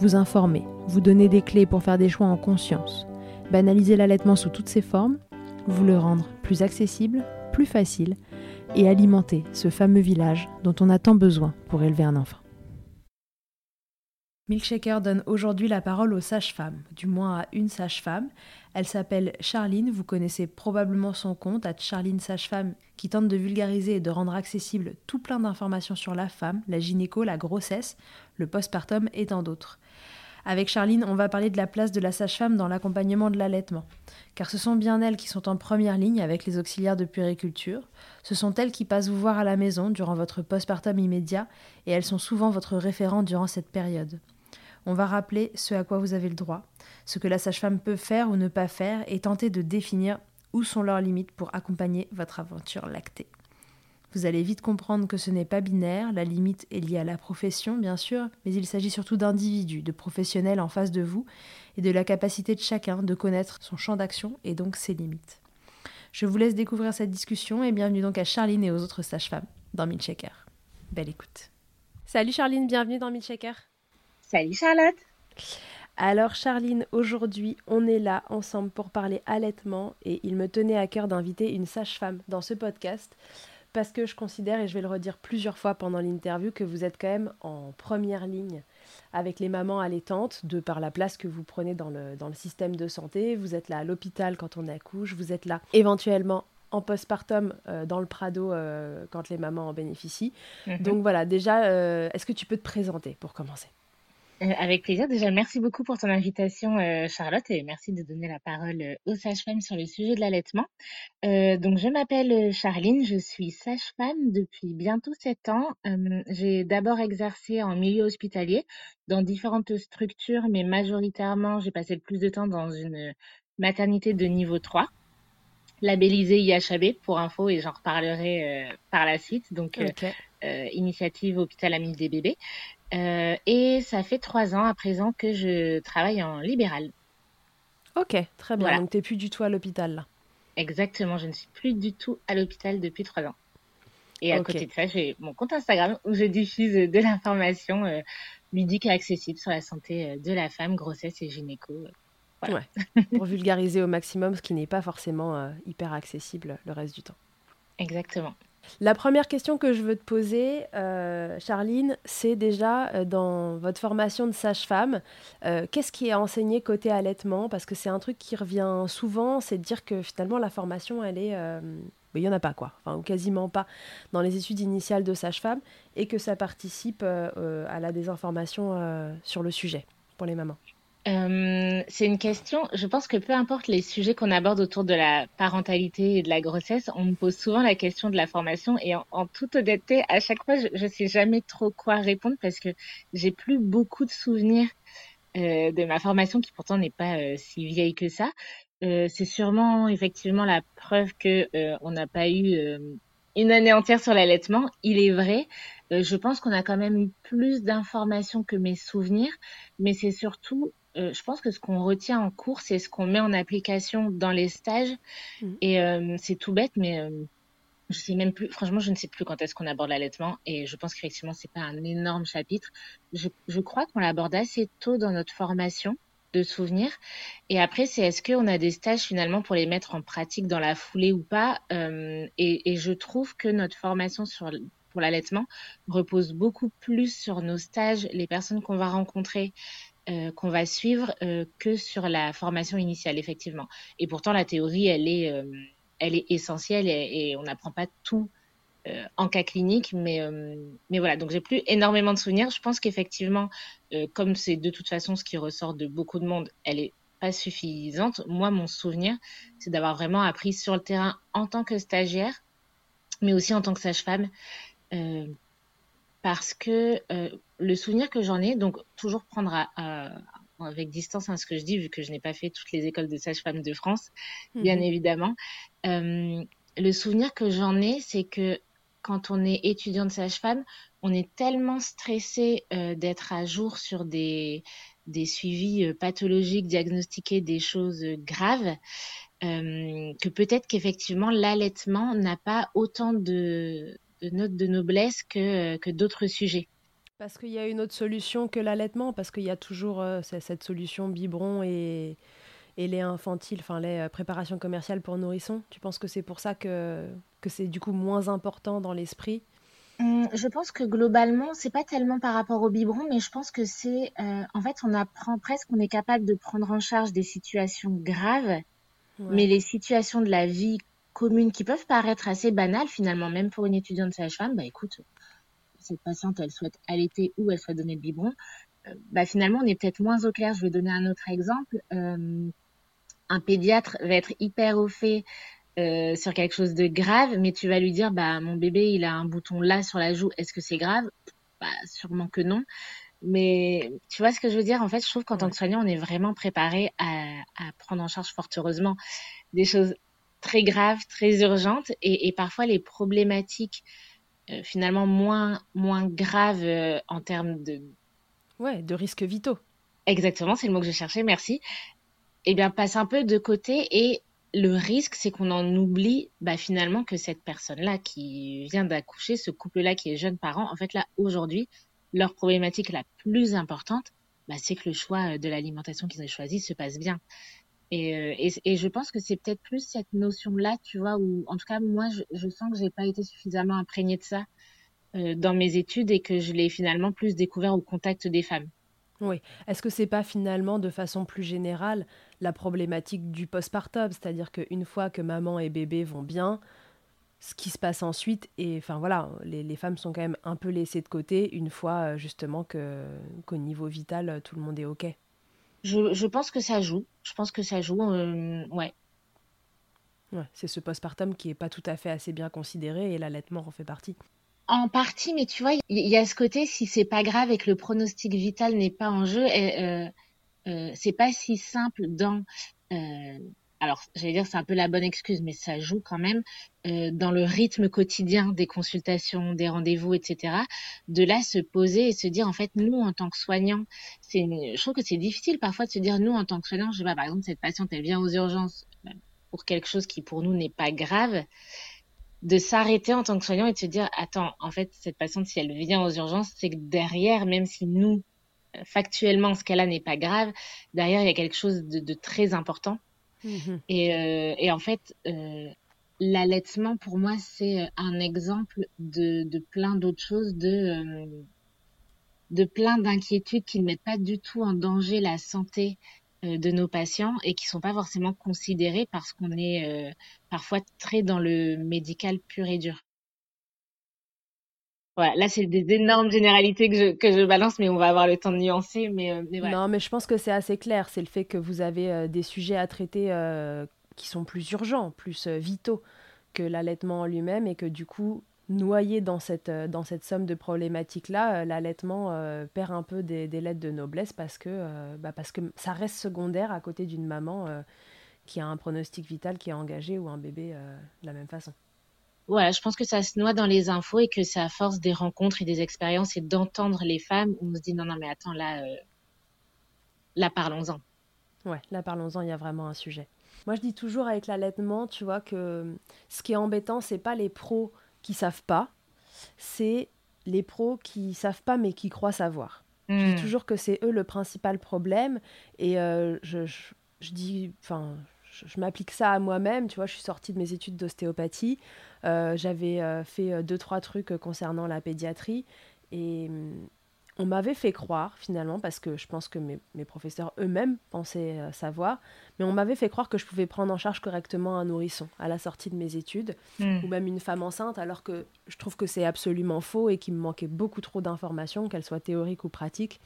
vous informer, vous donner des clés pour faire des choix en conscience, banaliser l'allaitement sous toutes ses formes, vous le rendre plus accessible, plus facile et alimenter ce fameux village dont on a tant besoin pour élever un enfant. Milkshaker donne aujourd'hui la parole aux sages-femmes, du moins à une sage-femme. Elle s'appelle Charline, vous connaissez probablement son compte, à Charline Sage-Femme, qui tente de vulgariser et de rendre accessible tout plein d'informations sur la femme, la gynéco, la grossesse, le postpartum et tant d'autres. Avec Charline, on va parler de la place de la sage-femme dans l'accompagnement de l'allaitement. Car ce sont bien elles qui sont en première ligne avec les auxiliaires de puériculture. Ce sont elles qui passent vous voir à la maison durant votre postpartum immédiat et elles sont souvent votre référent durant cette période. On va rappeler ce à quoi vous avez le droit, ce que la sage-femme peut faire ou ne pas faire et tenter de définir où sont leurs limites pour accompagner votre aventure lactée. Vous allez vite comprendre que ce n'est pas binaire, la limite est liée à la profession bien sûr, mais il s'agit surtout d'individus, de professionnels en face de vous, et de la capacité de chacun de connaître son champ d'action et donc ses limites. Je vous laisse découvrir cette discussion et bienvenue donc à Charline et aux autres sages-femmes dans Milchecker. Belle écoute. Salut Charline, bienvenue dans Milchecker. Salut Charlotte. Alors Charline, aujourd'hui on est là ensemble pour parler allaitement et il me tenait à cœur d'inviter une sage-femme dans ce podcast parce que je considère, et je vais le redire plusieurs fois pendant l'interview, que vous êtes quand même en première ligne avec les mamans allaitantes, de par la place que vous prenez dans le, dans le système de santé. Vous êtes là à l'hôpital quand on accouche, vous êtes là éventuellement en postpartum euh, dans le Prado euh, quand les mamans en bénéficient. Mhm. Donc voilà, déjà, euh, est-ce que tu peux te présenter pour commencer? Euh, avec plaisir. Déjà, merci beaucoup pour ton invitation, euh, Charlotte, et merci de donner la parole euh, aux sages-femmes sur le sujet de l'allaitement. donc, je m'appelle Charline, je suis sage-femme depuis bientôt sept ans. j'ai d'abord exercé en milieu hospitalier dans différentes structures, mais majoritairement, j'ai passé le plus de temps dans une maternité de niveau 3. labellisé IHAB pour info et j'en reparlerai par la suite. Donc, initiative Hôpital Ami des bébés. Et ça fait trois ans à présent que je travaille en libéral. Ok, très bien. Donc, tu n'es plus du tout à l'hôpital là. Exactement, je ne suis plus du tout à l'hôpital depuis trois ans. Et à côté de ça, j'ai mon compte Instagram où je diffuse de l'information euh, ludique et accessible sur la santé euh, de la femme, grossesse et gynéco. Euh, voilà. pour vulgariser au maximum ce qui n'est pas forcément hyper accessible le reste du temps. Exactement. La première question que je veux te poser, euh, Charline, c'est déjà euh, dans votre formation de sage-femme, euh, qu'est-ce qui est enseigné côté allaitement? Parce que c'est un truc qui revient souvent, c'est de dire que finalement la formation, elle est... il n'y en a pas quoi, enfin, ou quasiment pas dans les études initiales de sage-femme, et que ça participe à la désinformation sur le sujet pour les mamans. Euh, c'est une question, je pense que peu importe les sujets qu'on aborde autour de la parentalité et de la grossesse, on me pose souvent la question de la formation et en, toute honnêteté, à chaque fois, je, ne sais jamais trop quoi répondre parce que j'ai plus beaucoup de souvenirs euh, de ma formation qui pourtant n'est pas euh, si vieille que ça. c'est sûrement effectivement la preuve que on n'a pas eu une année entière sur l'allaitement. Il est vrai, je pense qu'on a quand même eu plus d'informations que mes souvenirs, mais c'est surtout euh, je pense que ce qu'on retient en cours, c'est ce qu'on met en application dans les stages. Mm. Et euh, c'est tout bête, mais euh, je sais même plus. Franchement, je ne sais plus quand est-ce qu'on aborde l'allaitement. Et je pense qu'effectivement, c'est pas un énorme chapitre. Je, je crois qu'on l'aborde assez tôt dans notre formation de souvenirs. Et après, c'est est-ce qu'on a des stages finalement pour les mettre en pratique dans la foulée ou pas? Et, et, je trouve que notre formation sur pour l'allaitement repose beaucoup plus sur nos stages, les personnes qu'on va rencontrer, euh, qu'on va suivre euh, que sur la formation initiale, effectivement. Et pourtant, la théorie, elle est, euh, elle est essentielle et, on n'apprend pas tout en cas clinique, mais, mais voilà. Donc, j'ai plus énormément de souvenirs. Je pense qu'effectivement, comme c'est de toute façon ce qui ressort de beaucoup de monde, elle est pas suffisante. Moi, mon souvenir, c'est d'avoir vraiment appris sur le terrain en tant que stagiaire, mais aussi en tant que sage-femme parce que le souvenir que j'en ai, donc toujours prendre avec distance hein, ce que je dis, vu que je n'ai pas fait toutes les écoles de sage-femme de France, bien mhm. évidemment. Euh, le souvenir que j'en ai, c'est que quand on est étudiant de sage-femme, on est tellement stressé euh, d'être à jour sur des, des suivis pathologiques, diagnostiqués des choses graves, que peut-être qu'effectivement l'allaitement n'a pas autant de de notes de noblesse que, que d'autres sujets. Parce qu'il y a une autre solution que l'allaitement, parce qu'il y a toujours euh, cette solution biberon et, et lait infantile, enfin les euh, préparations commerciales pour nourrissons. Tu penses que c'est pour ça que, que c'est du coup moins important dans l'esprit? Hum, je pense que globalement, c'est pas tellement par rapport au biberon, mais je pense que c'est, euh, en fait, on apprend presque, on est capable de prendre en charge des situations graves, mais les situations de la vie communes qui peuvent paraître assez banales finalement, même pour une étudiante sage-femme, bah écoute, cette patiente, elle souhaite allaiter ou elle souhaite donner le biberon, euh, bah finalement, on est peut-être moins au clair. Je vais donner un autre exemple. Euh, un pédiatre va être hyper au fait euh, sur quelque chose de grave, mais tu vas lui dire, bah mon bébé, il a un bouton là sur la joue, est-ce que c'est grave? Bah sûrement que non. Mais tu vois ce que je veux dire? En fait, je trouve qu'en tant que soignant, on est vraiment préparé à, à prendre en charge fort heureusement des choses très graves, très urgentes, et, et parfois les problématiques euh, finalement moins, moins graves euh, en termes de... Ouais, de risques vitaux. Exactement, c'est le mot que je cherchais, merci. Eh bien, passe un peu de côté et le risque, c'est qu'on en oublie bah, finalement que cette personne-là qui vient d'accoucher, ce couple-là qui est jeune parent, en fait là, aujourd'hui, leur problématique la plus importante, bah, c'est que le choix de l'alimentation qu'ils ont choisi se passe bien. Euh, et, et, je pense que c'est peut-être plus cette notion-là, tu vois, où en tout cas moi je, je sens que j'ai pas été suffisamment imprégnée de ça euh, dans mes études et que je l'ai finalement plus découvert au contact des femmes. Oui. Est-ce que c'est pas finalement de façon plus générale la problématique du postpartum, c'est-à-dire qu'une fois que maman et bébé vont bien, ce qui se passe ensuite, et enfin voilà, les, les, femmes sont quand même un peu laissées de côté une fois euh, justement qu'au niveau vital tout le monde est ok. Je, je, pense que ça joue. Je pense que ça joue. Euh, ouais. ouais c'est ce postpartum qui est pas tout à fait assez bien considéré et l'allaitement en fait partie. En partie, mais tu vois, il y, a ce côté si c'est pas grave et que le pronostic vital n'est pas en jeu, et, euh, euh, c'est pas si simple dans alors j'allais dire c'est un peu la bonne excuse, mais ça joue quand même euh, dans le rythme quotidien des consultations, des rendez-vous, etc. De là se poser et se dire en fait nous en tant que soignants, c'est je trouve que c'est difficile parfois de se dire nous en tant que soignants, je sais pas par exemple cette patiente elle vient aux urgences euh, pour quelque chose qui pour nous n'est pas grave, de s'arrêter en tant que soignant et de se dire attends en fait cette patiente si elle vient aux urgences c'est que derrière même si nous factuellement ce qu'elle a n'est pas grave, derrière il y a quelque chose de très important Et, euh, et, en fait, euh, l'allaitement, pour moi, c'est un exemple de, plein d'autres choses, de, euh, plein d'inquiétudes qui ne mettent pas du tout en danger la santé euh, de nos patients et qui sont pas forcément considérées parce qu'on est parfois très dans le médical pur et dur. Voilà, là c'est des énormes généralités que je, que je balance, mais on va avoir le temps de nuancer. Mais, euh, Non, mais je pense que c'est assez clair. C'est le fait que vous avez euh, des sujets à traiter euh, qui sont plus urgents, plus vitaux que l'allaitement en lui-même, et que du coup, noyé dans cette, dans cette somme de problématiques-là, l'allaitement perd un peu des, des, lettres de noblesse parce que, bah parce que ça reste secondaire à côté d'une maman qui a un pronostic vital qui est engagé ou un bébé de la même façon voilà, je pense que ça se noie dans les infos et que c'est à force des rencontres et des expériences et d'entendre les femmes où on se dit non, non, mais attends, là, euh, là, parlons-en. Ouais, là, parlons-en, il y a vraiment un sujet. Moi, je dis toujours avec l'allaitement, tu vois, que ce qui est embêtant, c'est pas les pros qui savent pas, c'est les pros qui savent pas mais qui croient savoir. Je dis hmm. toujours que c'est eux le principal problème et euh, je, je, je, dis, enfin, je, m'applique ça à moi-même. Tu vois, je suis sortie de mes études d'ostéopathie. Euh, j'avais euh, fait euh, deux, trois trucs concernant la pédiatrie. Et hum, on m'avait fait croire, finalement, parce que je pense que mes, professeurs eux-mêmes pensaient savoir, mais on m'avait fait croire que je pouvais prendre en charge correctement un nourrisson à la sortie de mes études, hmm. ou même une femme enceinte, alors que je trouve que c'est absolument faux et qu'il me manquait beaucoup trop d'informations, qu'elles soient théoriques ou pratiques,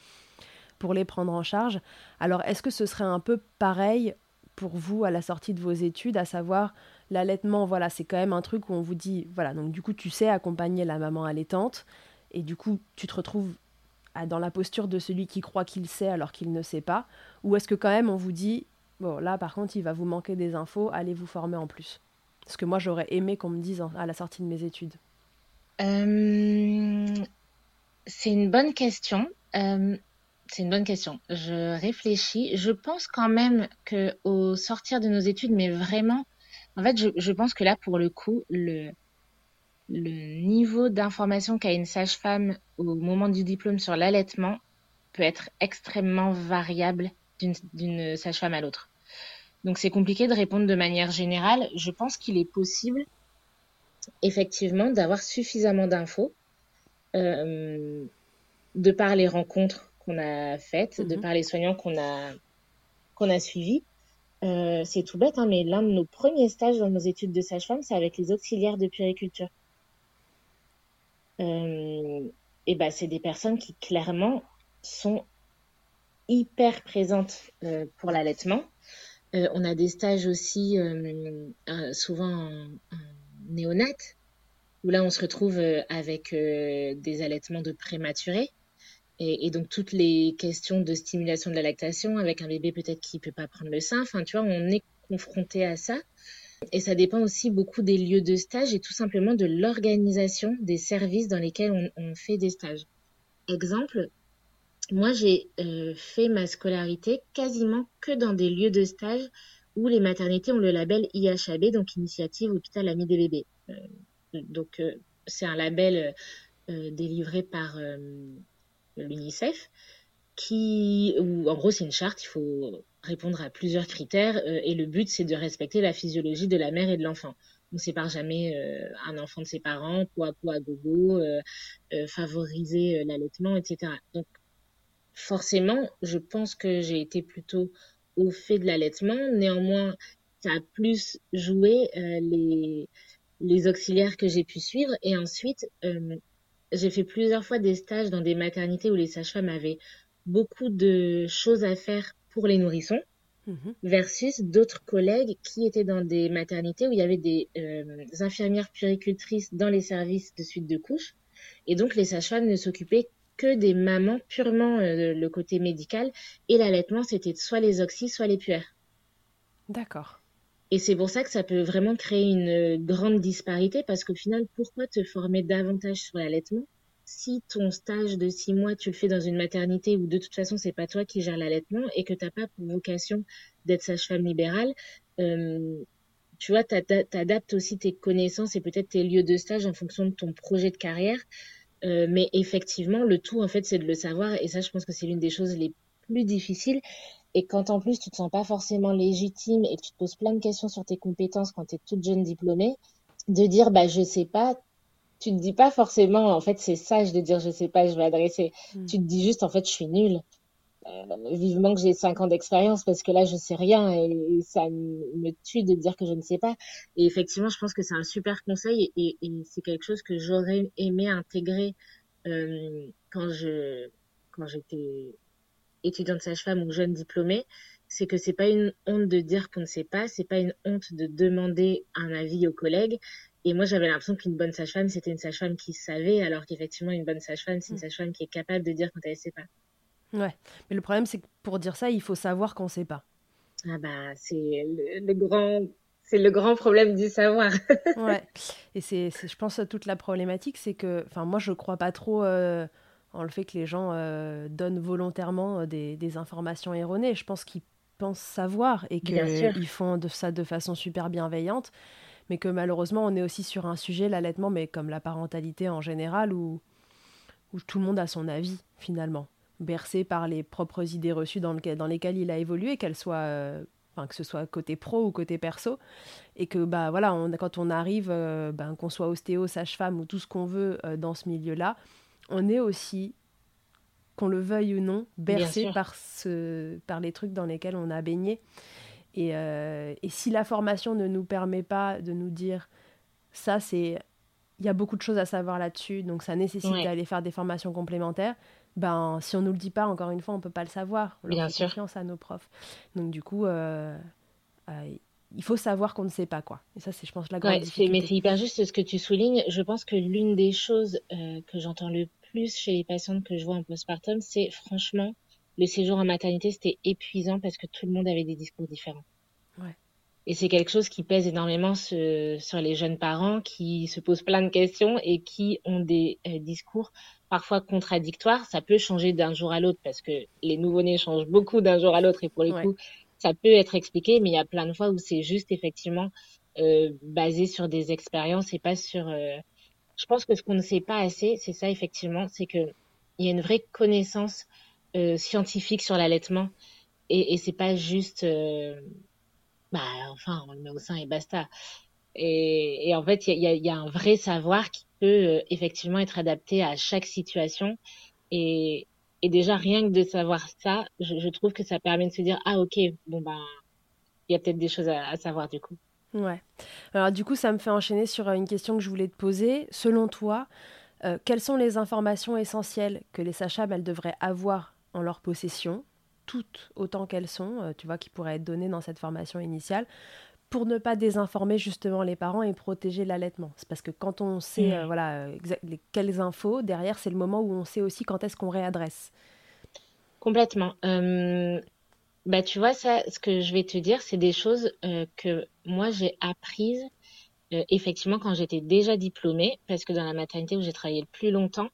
pour les prendre en charge. Alors, est-ce que ce serait un peu pareil pour vous à la sortie de vos études, à savoir l'allaitement, voilà, c'est quand même un truc où on vous dit, voilà, donc du coup tu sais accompagner la maman allaitante, et du coup tu te retrouves dans la posture de celui qui croit qu'il sait alors qu'il ne sait pas, ou est-ce que quand même on vous dit, bon là par contre il va vous manquer des infos, allez vous former en plus Ce que moi j'aurais aimé qu'on me dise à la sortie de mes études. Euh, c'est une bonne question. Euh, c'est une bonne question. Je réfléchis. Je pense quand même que au sortir de nos études, mais vraiment, en fait, je, pense que là, pour le coup, le, niveau d'information qu'a une sage-femme au moment du diplôme sur l'allaitement peut être extrêmement variable d'une sage-femme à l'autre. Donc c'est compliqué de répondre de manière générale. Je pense qu'il est possible, effectivement, d'avoir suffisamment d'infos euh, de par les rencontres qu'on a faites, de mhm. par les soignants qu'on a, qu'on a suivis. Euh, c'est tout bête, hein, mais l'un de nos premiers stages dans nos études de sage-femme, c'est avec les auxiliaires de puériculture. Euh, et ben, c'est des personnes qui clairement sont hyper présentes euh, pour l'allaitement. On a des stages aussi souvent en, où là on se retrouve avec des allaitements de prématurés. Et, donc toutes les questions de stimulation de la lactation avec un bébé peut-être qui peut pas prendre le sein, enfin tu vois, on est confronté à ça. Et ça dépend aussi beaucoup des lieux de stage et tout simplement de l'organisation des services dans lesquels on, fait des stages. Exemple, moi j'ai euh, fait ma scolarité quasiment que dans des lieux de stage où les maternités ont le label IHAB, donc Initiative Hôpital Ami des bébés. Euh, donc euh, c'est un label délivré par l'UNICEF, qui, ou en gros, c'est une charte, il faut répondre à plusieurs critères, euh, et le but, c'est de respecter la physiologie de la mère et de l'enfant. On ne sépare jamais euh, un enfant de ses parents, poids à gogo, euh, favoriser l'allaitement, etc. Donc, forcément, je pense que j'ai été plutôt au fait de l'allaitement. Néanmoins, ça a plus joué les, les auxiliaires que j'ai pu suivre. Et ensuite, j'ai fait plusieurs fois des stages dans des maternités où les sages-femmes avaient beaucoup de choses à faire pour les nourrissons mhm. versus d'autres collègues qui étaient dans des maternités où il y avait des euh, infirmières puricultrices dans les services de suite de couches. Et donc, les sages-femmes ne s'occupaient que des mamans purement euh, le côté médical. Et l'allaitement, c'était soit les oxys, soit les puères. D'accord. Et c'est pour ça que ça peut vraiment créer une grande disparité parce qu'au final, pourquoi te former davantage sur l'allaitement si ton stage de six mois, tu le fais dans une maternité où de toute façon, c'est pas toi qui gères l'allaitement et que tu n'as pas pour vocation d'être sage-femme libérale, euh, tu vois, tu adaptes aussi tes connaissances et peut-être tes lieux de stage en fonction de ton projet de carrière. Euh, mais effectivement, le tout, en fait, c'est de le savoir. Et ça, je pense que c'est l'une des choses les plus difficiles. Et quand en plus tu te sens pas forcément légitime et que tu te poses plein de questions sur tes compétences quand tu es toute jeune diplômée, de dire bah je sais pas, tu te dis pas forcément en fait c'est sage de dire je sais pas, je vais adresser. Hmm. Tu te dis juste en fait je suis nulle. Euh, vivement que j'ai cinq ans d'expérience parce que là je sais rien et, ça me tue de dire que je ne sais pas. Et effectivement, je pense que c'est un super conseil et, et c'est quelque chose que j'aurais aimé intégrer euh, quand je quand j'étais étudiante sage-femme ou jeune diplômée, c'est que c'est pas une honte de dire qu'on ne sait pas, c'est pas une honte de demander un avis aux collègues. Et moi, j'avais l'impression qu'une bonne sage-femme, c'était une sage-femme qui savait, alors qu'effectivement, une bonne sage-femme, c'est une mm. sage-femme qui est capable de dire quand elle ne sait pas. Ouais, mais le problème, c'est que pour dire ça, il faut savoir qu'on ne sait pas. Ah bah, c'est le, grand, c'est le grand problème du savoir. ouais, et c'est, je pense, toute la problématique, c'est que, enfin, moi, je crois pas trop. Euh, en le fait que les gens euh, donnent volontairement euh, des, informations erronées. Je pense qu'ils pensent savoir et qu'ils font de ça de façon super bienveillante, mais que malheureusement on est aussi sur un sujet, l'allaitement, mais comme la parentalité en général, où, où tout le monde a son avis finalement, bercé par les propres idées reçues dans, dans lesquelles il a évolué, qu'elles soient... Euh, Enfin, que ce soit côté pro ou côté perso, et que bah voilà, on, quand on arrive, ben, qu'on soit ostéo, sage-femme ou tout ce qu'on veut dans ce milieu-là, on est aussi, qu'on le veuille ou non, bercé par, ce, par les trucs dans lesquels on a baigné. Et, euh, et, si la formation ne nous permet pas de nous dire ça, c'est. Il y a beaucoup de choses à savoir là-dessus, donc ça nécessite d'aller faire des formations complémentaires. Ben, si on nous le dit pas, encore une fois, on peut pas le savoir. On Bien sûr. confiance à nos profs. Donc du coup, euh, euh, il faut savoir qu'on ne sait pas quoi. Et ça, c'est, je pense, la grande ouais, Mais c'est hyper juste ce que tu soulignes. Je pense que l'une des choses que j'entends le plus chez les patientes que je vois en postpartum, c'est franchement, le séjour en maternité, c'était épuisant parce que tout le monde avait des discours différents. Et c'est quelque chose qui pèse énormément sur les jeunes parents qui se posent plein de questions et qui ont des euh, discours parfois contradictoires. Ça peut changer d'un jour à l'autre parce que les nouveau-nés changent beaucoup d'un jour à l'autre et pour le coup, ça peut être expliqué, mais il y a plein de fois où c'est juste effectivement euh, basé sur des expériences et pas sur euh, je pense que ce qu'on ne sait pas assez, c'est ça effectivement, c'est que il y a une vraie connaissance euh, scientifique sur l'allaitement et, et c'est pas juste, bah enfin on le met au sein et basta. Et, en fait, il y a, y a, un vrai savoir qui peut effectivement être adapté à chaque situation. Et, et déjà rien que de savoir ça, je, trouve que ça permet de se dire ah ok bon ben il y a peut-être des choses à, à savoir du coup. Ouais. Alors du coup, ça me fait enchaîner sur euh, une question que je voulais te poser. Selon toi, euh, quelles sont les informations essentielles que les sages elles devraient avoir en leur possession, toutes autant qu'elles sont, euh, tu vois, qui pourraient être données dans cette formation initiale, pour ne pas désinformer justement les parents et protéger l'allaitement. C'est parce que quand on sait, voilà, quelles infos, derrière, c'est le moment où on sait aussi quand est-ce qu'on réadresse. Complètement. Bah, tu vois, ça, ce que je vais te dire, c'est des choses euh, que moi j'ai apprises euh, effectivement quand j'étais déjà diplômée, parce que dans la maternité où j'ai travaillé le plus longtemps, euh,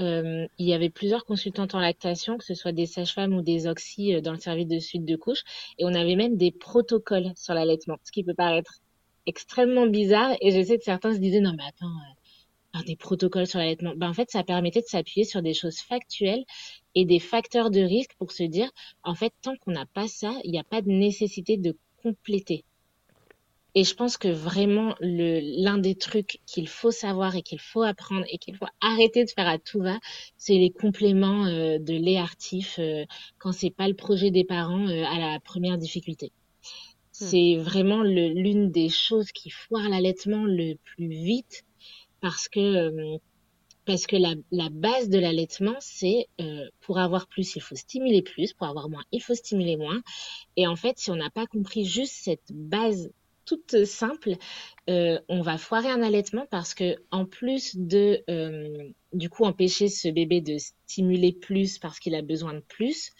il y avait plusieurs consultantes en lactation, que ce soit des sages-femmes ou des oxy dans le service de suite de couche, et on avait même des protocoles sur l'allaitement, ce qui peut paraître extrêmement bizarre. Et je sais que certains se disaient non mais attends, des protocoles sur l'allaitement. Ben, en fait, ça permettait de s'appuyer sur des choses factuelles et des facteurs de risque pour se dire, en fait, tant qu'on n'a pas ça, il n'y a pas de nécessité de compléter. Et je pense que vraiment, l'un des trucs qu'il faut savoir et qu'il faut apprendre et qu'il faut arrêter de faire à tout va, c'est les compléments euh, de lait artif euh, quand c'est pas le projet des parents euh, à la première difficulté. Hmm. C'est vraiment l'une des choses qui foire l'allaitement le plus vite parce que euh, parce que la, la base de l'allaitement, c'est euh, pour avoir plus, il faut stimuler plus, pour avoir moins, il faut stimuler moins. Et en fait, si on n'a pas compris juste cette base toute simple, euh, on va foirer un allaitement parce que en plus de euh, du coup empêcher ce bébé de stimuler plus parce qu'il a besoin de plus,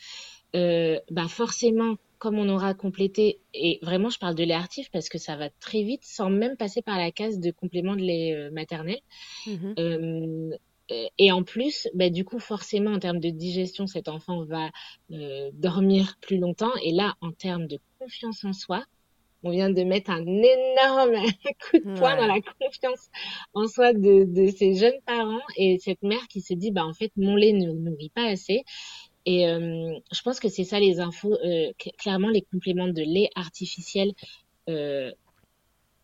euh, bah forcément comme on aura complété, et vraiment je parle de lait artif parce que ça va très vite sans même passer par la case de complément de lait maternel. Euh, et en plus, bah, du coup, forcément, en termes de digestion, cet enfant va euh, dormir plus longtemps. Et là, en termes de confiance en soi, on vient de mettre un énorme coup de poing Ouais. dans la confiance en soi de, de ces jeunes parents et cette mère qui se dit, bah, en fait, mon lait ne nourrit pas assez. Et euh, je pense que c'est ça les infos. Euh, cl- clairement, les compléments de lait artificiel, euh,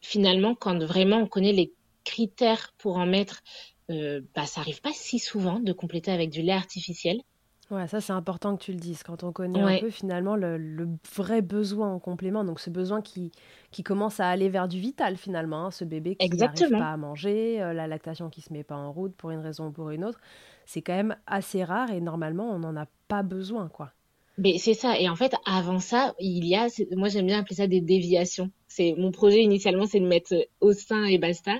finalement, quand vraiment on connaît les critères pour en mettre, bah, ça arrive pas si souvent de compléter avec du lait artificiel. Ouais, ça c'est important que tu le dises. Quand on connaît un peu finalement le, le vrai besoin en complément, donc ce besoin qui, qui commence à aller vers du vital finalement, hein, ce bébé qui n'arrive pas à manger, euh, la lactation qui se met pas en route pour une raison ou pour une autre, c'est quand même assez rare et normalement on n'en a pas besoin, quoi. Mais c'est ça. Et en fait, avant ça, il y a, moi j'aime bien appeler ça des déviations. C'est mon projet initialement, c'est de mettre au sein et basta.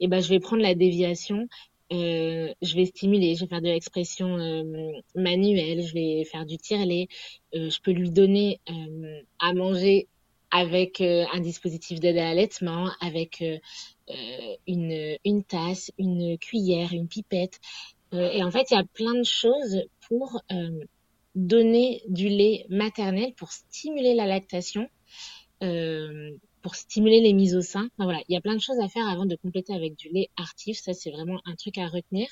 Et ben, je vais prendre la déviation. Euh, je vais stimuler, je vais faire de l'expression euh, manuelle, je vais faire du tire-lait. Euh, je peux lui donner euh, à manger avec un dispositif d'aide à l'allaitement, avec une, tasse, une cuillère, une pipette. Et en fait, il y a plein de choses pour donner du lait maternel pour stimuler la lactation, pour stimuler les mises au sein. Voilà, il y a plein de choses à faire avant de compléter avec du lait artif. Ça, c'est vraiment un truc à retenir.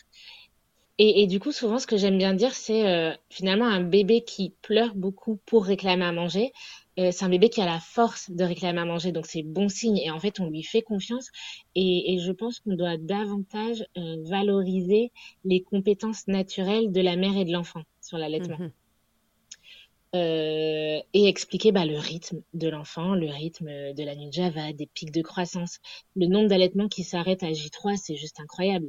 Et, du coup, souvent, ce que j'aime bien dire, c'est euh, finalement un bébé qui pleure beaucoup pour réclamer à manger. euh, c'est un bébé qui a la force de réclamer à manger, donc c'est bon signe. Et en fait, on lui fait confiance. Et, je pense qu'on doit davantage euh, valoriser les compétences naturelles de la mère et de l'enfant sur l'allaitement. Mhm. Euh, et expliquer bah, le rythme de l'enfant, le rythme de la nuit de Java, des pics de croissance. Le nombre d'allaitements qui s'arrêtent à J3, c'est juste incroyable.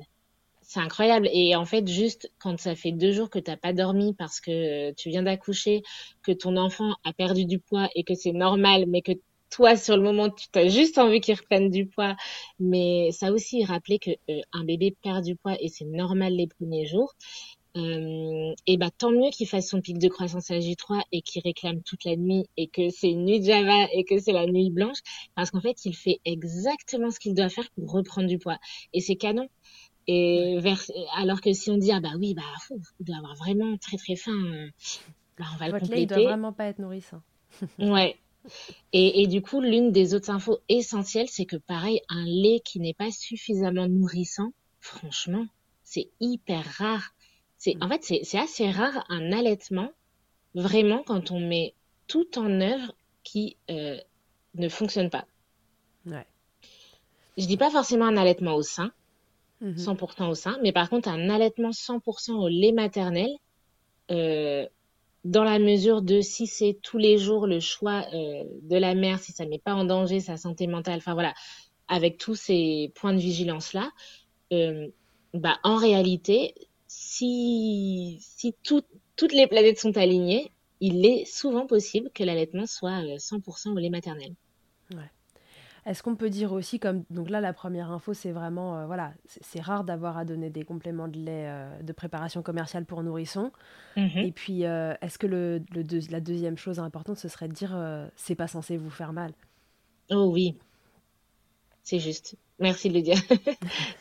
C'est incroyable. Et en fait, juste quand ça fait deux jours que t'as pas dormi parce que tu viens d'accoucher, que ton enfant a perdu du poids et que c'est normal, mais que toi, sur le moment, tu as juste envie qu'il reprenne du poids. Mais ça aussi, rappeler que euh, un bébé perd du poids et c'est normal les premiers jours. Euh, et bah tant mieux qu'il fasse son pic de croissance à J3 et qu'il réclame toute la nuit et que c'est une nuit de Java et que c'est la nuit blanche parce qu'en fait il fait exactement ce qu'il doit faire pour reprendre du poids. Et c'est canon. Et vers alors que si on dit ah bah oui bah fou, il doit avoir vraiment très très faim bah on va le Votre lait, il doit compléter. vraiment pas être nourrissant. ouais. Et, et du coup l'une des autres infos essentielles c'est que pareil un lait qui n'est pas suffisamment nourrissant franchement c'est hyper rare c'est en fait c'est assez rare un allaitement vraiment quand on met tout en œuvre qui euh, ne fonctionne pas Ouais. je dis pas forcément un allaitement au sein Mhm. 100% au sein, mais par contre un allaitement 100% au lait maternel, euh, dans la mesure de si c'est tous les jours le choix euh, de la mère, si ça ne met pas en danger sa santé mentale, enfin voilà, avec tous ces points de vigilance là, euh, bah en réalité, si si tout- toutes les planètes sont alignées, il est souvent possible que l'allaitement soit euh, 100% au lait maternel. Est-ce qu'on peut dire aussi, comme donc là la première info, c'est vraiment euh, voilà, c'est rare d'avoir à donner des compléments de lait euh, de préparation commerciale pour nourrissons. Mhm. Et puis, euh, est-ce que le, le deux- la deuxième chose importante, ce serait de dire euh, c'est pas censé vous faire mal? Oh oui, c'est juste. Merci de le dire.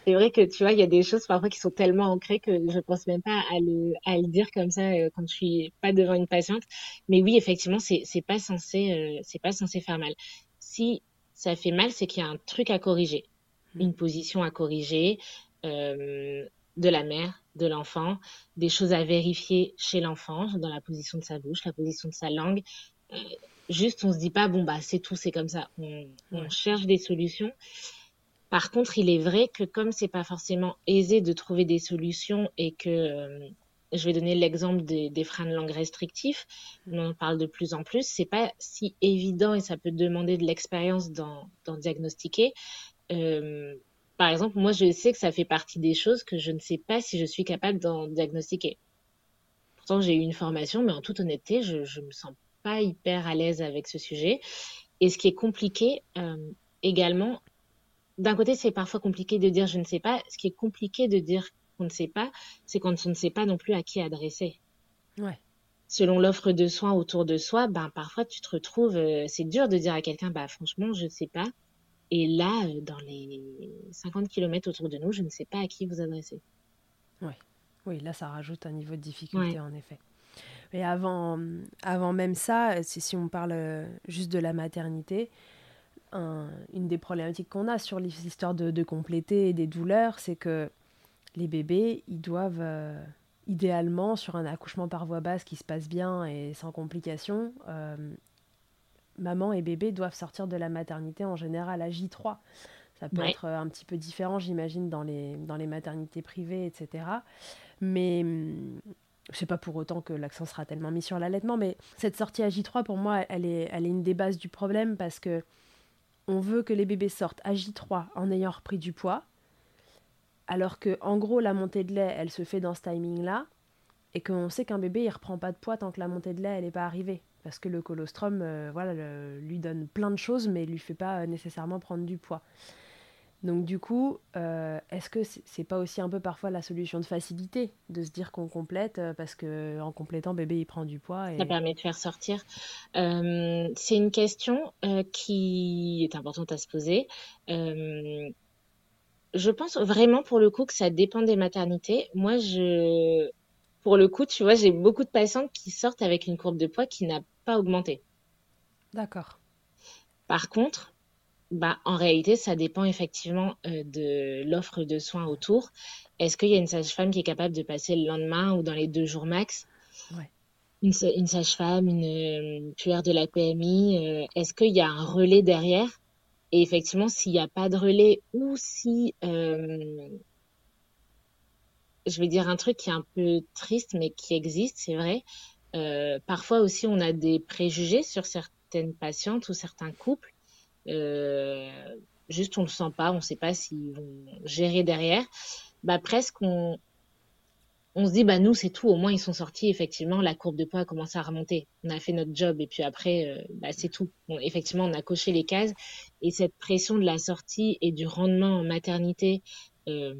C'est vrai que tu vois, il y a des choses parfois qui sont tellement ancrées que je pense même pas à le, à le dire comme ça euh, quand je suis pas devant une patiente. Mais oui, effectivement, c'est, pas censé, euh, c'est pas censé faire mal. Si ça fait mal, c'est qu'il y a un truc à corriger, une position à corriger, euh, de la mère, de l'enfant, des choses à vérifier chez l'enfant, dans la position de sa bouche, la position de sa langue. Juste, on se dit pas, bon, bah, c'est tout, c'est comme ça. On, cherche des solutions. Par contre, il est vrai que comme c'est pas forcément aisé de trouver des solutions et que euh, je vais donner l'exemple des, freins de langue restrictifs, on en parle de plus en plus, c'est pas si évident et ça peut demander de l'expérience d'en diagnostiquer. Euh, par exemple, moi, je sais que ça fait partie des choses que je ne sais pas si je suis capable d'en diagnostiquer. Pourtant, j'ai eu une formation, mais en toute honnêteté, je, je me sens pas hyper à l'aise avec ce sujet. Et ce qui est compliqué euh, également, d'un côté, c'est parfois compliqué de dire je ne sais pas. Ce qui est compliqué de dire qu'on ne sait pas, c'est quand on ne sait pas non plus à qui adresser. Ouais. selon l'offre de soins autour de soi, ben parfois tu te retrouves, euh, c'est dur de dire à quelqu'un, bah franchement, je ne sais pas. Et là, euh, dans les 50 km autour de nous, je ne sais pas à qui vous adresser. Oui, oui là, ça rajoute un niveau de difficulté, en effet. Mais avant, avant même ça, si on parle juste de la maternité, une des problématiques qu'on a sur l'histoire de, de compléter et des douleurs, c'est que les bébés, ils doivent, euh, idéalement, sur un accouchement par voie basse qui se passe bien et sans complications, euh, maman et bébé doivent sortir de la maternité en général à J3. Ça peut être un petit peu différent, j'imagine, dans les, dans les maternités privées, etc. Mais je sais pas pour autant que l'accent sera tellement mis sur l'allaitement, mais cette sortie à J3, pour moi, elle est, elle est une des bases du problème parce que on veut que les bébés sortent à J3 en ayant repris du poids, alors que en gros la montée de lait elle se fait dans ce timing là, et qu'on sait qu'un bébé il reprend pas de poids tant que la montée de lait elle n'est pas arrivée, parce que le colostrum euh, voilà lui donne plein de choses mais lui fait pas nécessairement prendre du poids. Donc du coup, euh, est-ce que c'est pas aussi un peu parfois la solution de facilité de se dire qu'on complète euh, parce que en complétant bébé il prend du poids et... ça permet de faire sortir. Euh, c'est une question qui est importante à se poser. je pense vraiment pour le coup que ça dépend des maternités. Moi, je, pour le coup, tu vois, j'ai beaucoup de patientes qui sortent avec une courbe de poids qui n'a pas augmenté. D'accord. Par contre, bah, en réalité, ça dépend effectivement euh, de l'offre de soins autour. Est-ce qu'il y a une sage-femme qui est capable de passer le lendemain ou dans les deux jours max? Une, sage-femme, une, puère de la PMI, euh, est-ce qu'il y a un relais derrière? Et effectivement, s'il n'y a pas de relais ou si... Euh, je vais dire un truc qui est un peu triste, mais qui existe, c'est vrai. parfois aussi, on a des préjugés sur certaines patientes ou certains couples euh, juste on le sent pas, on sait pas s'ils vont gérer derrière. Bah presque on, on se dit bah nous c'est tout, au moins ils sont sortis effectivement, la courbe de poids a commencé à remonter, on a fait notre job et puis après euh, bah, c'est tout. effectivement on a coché les cases et cette pression de la sortie et du rendement en maternité euh,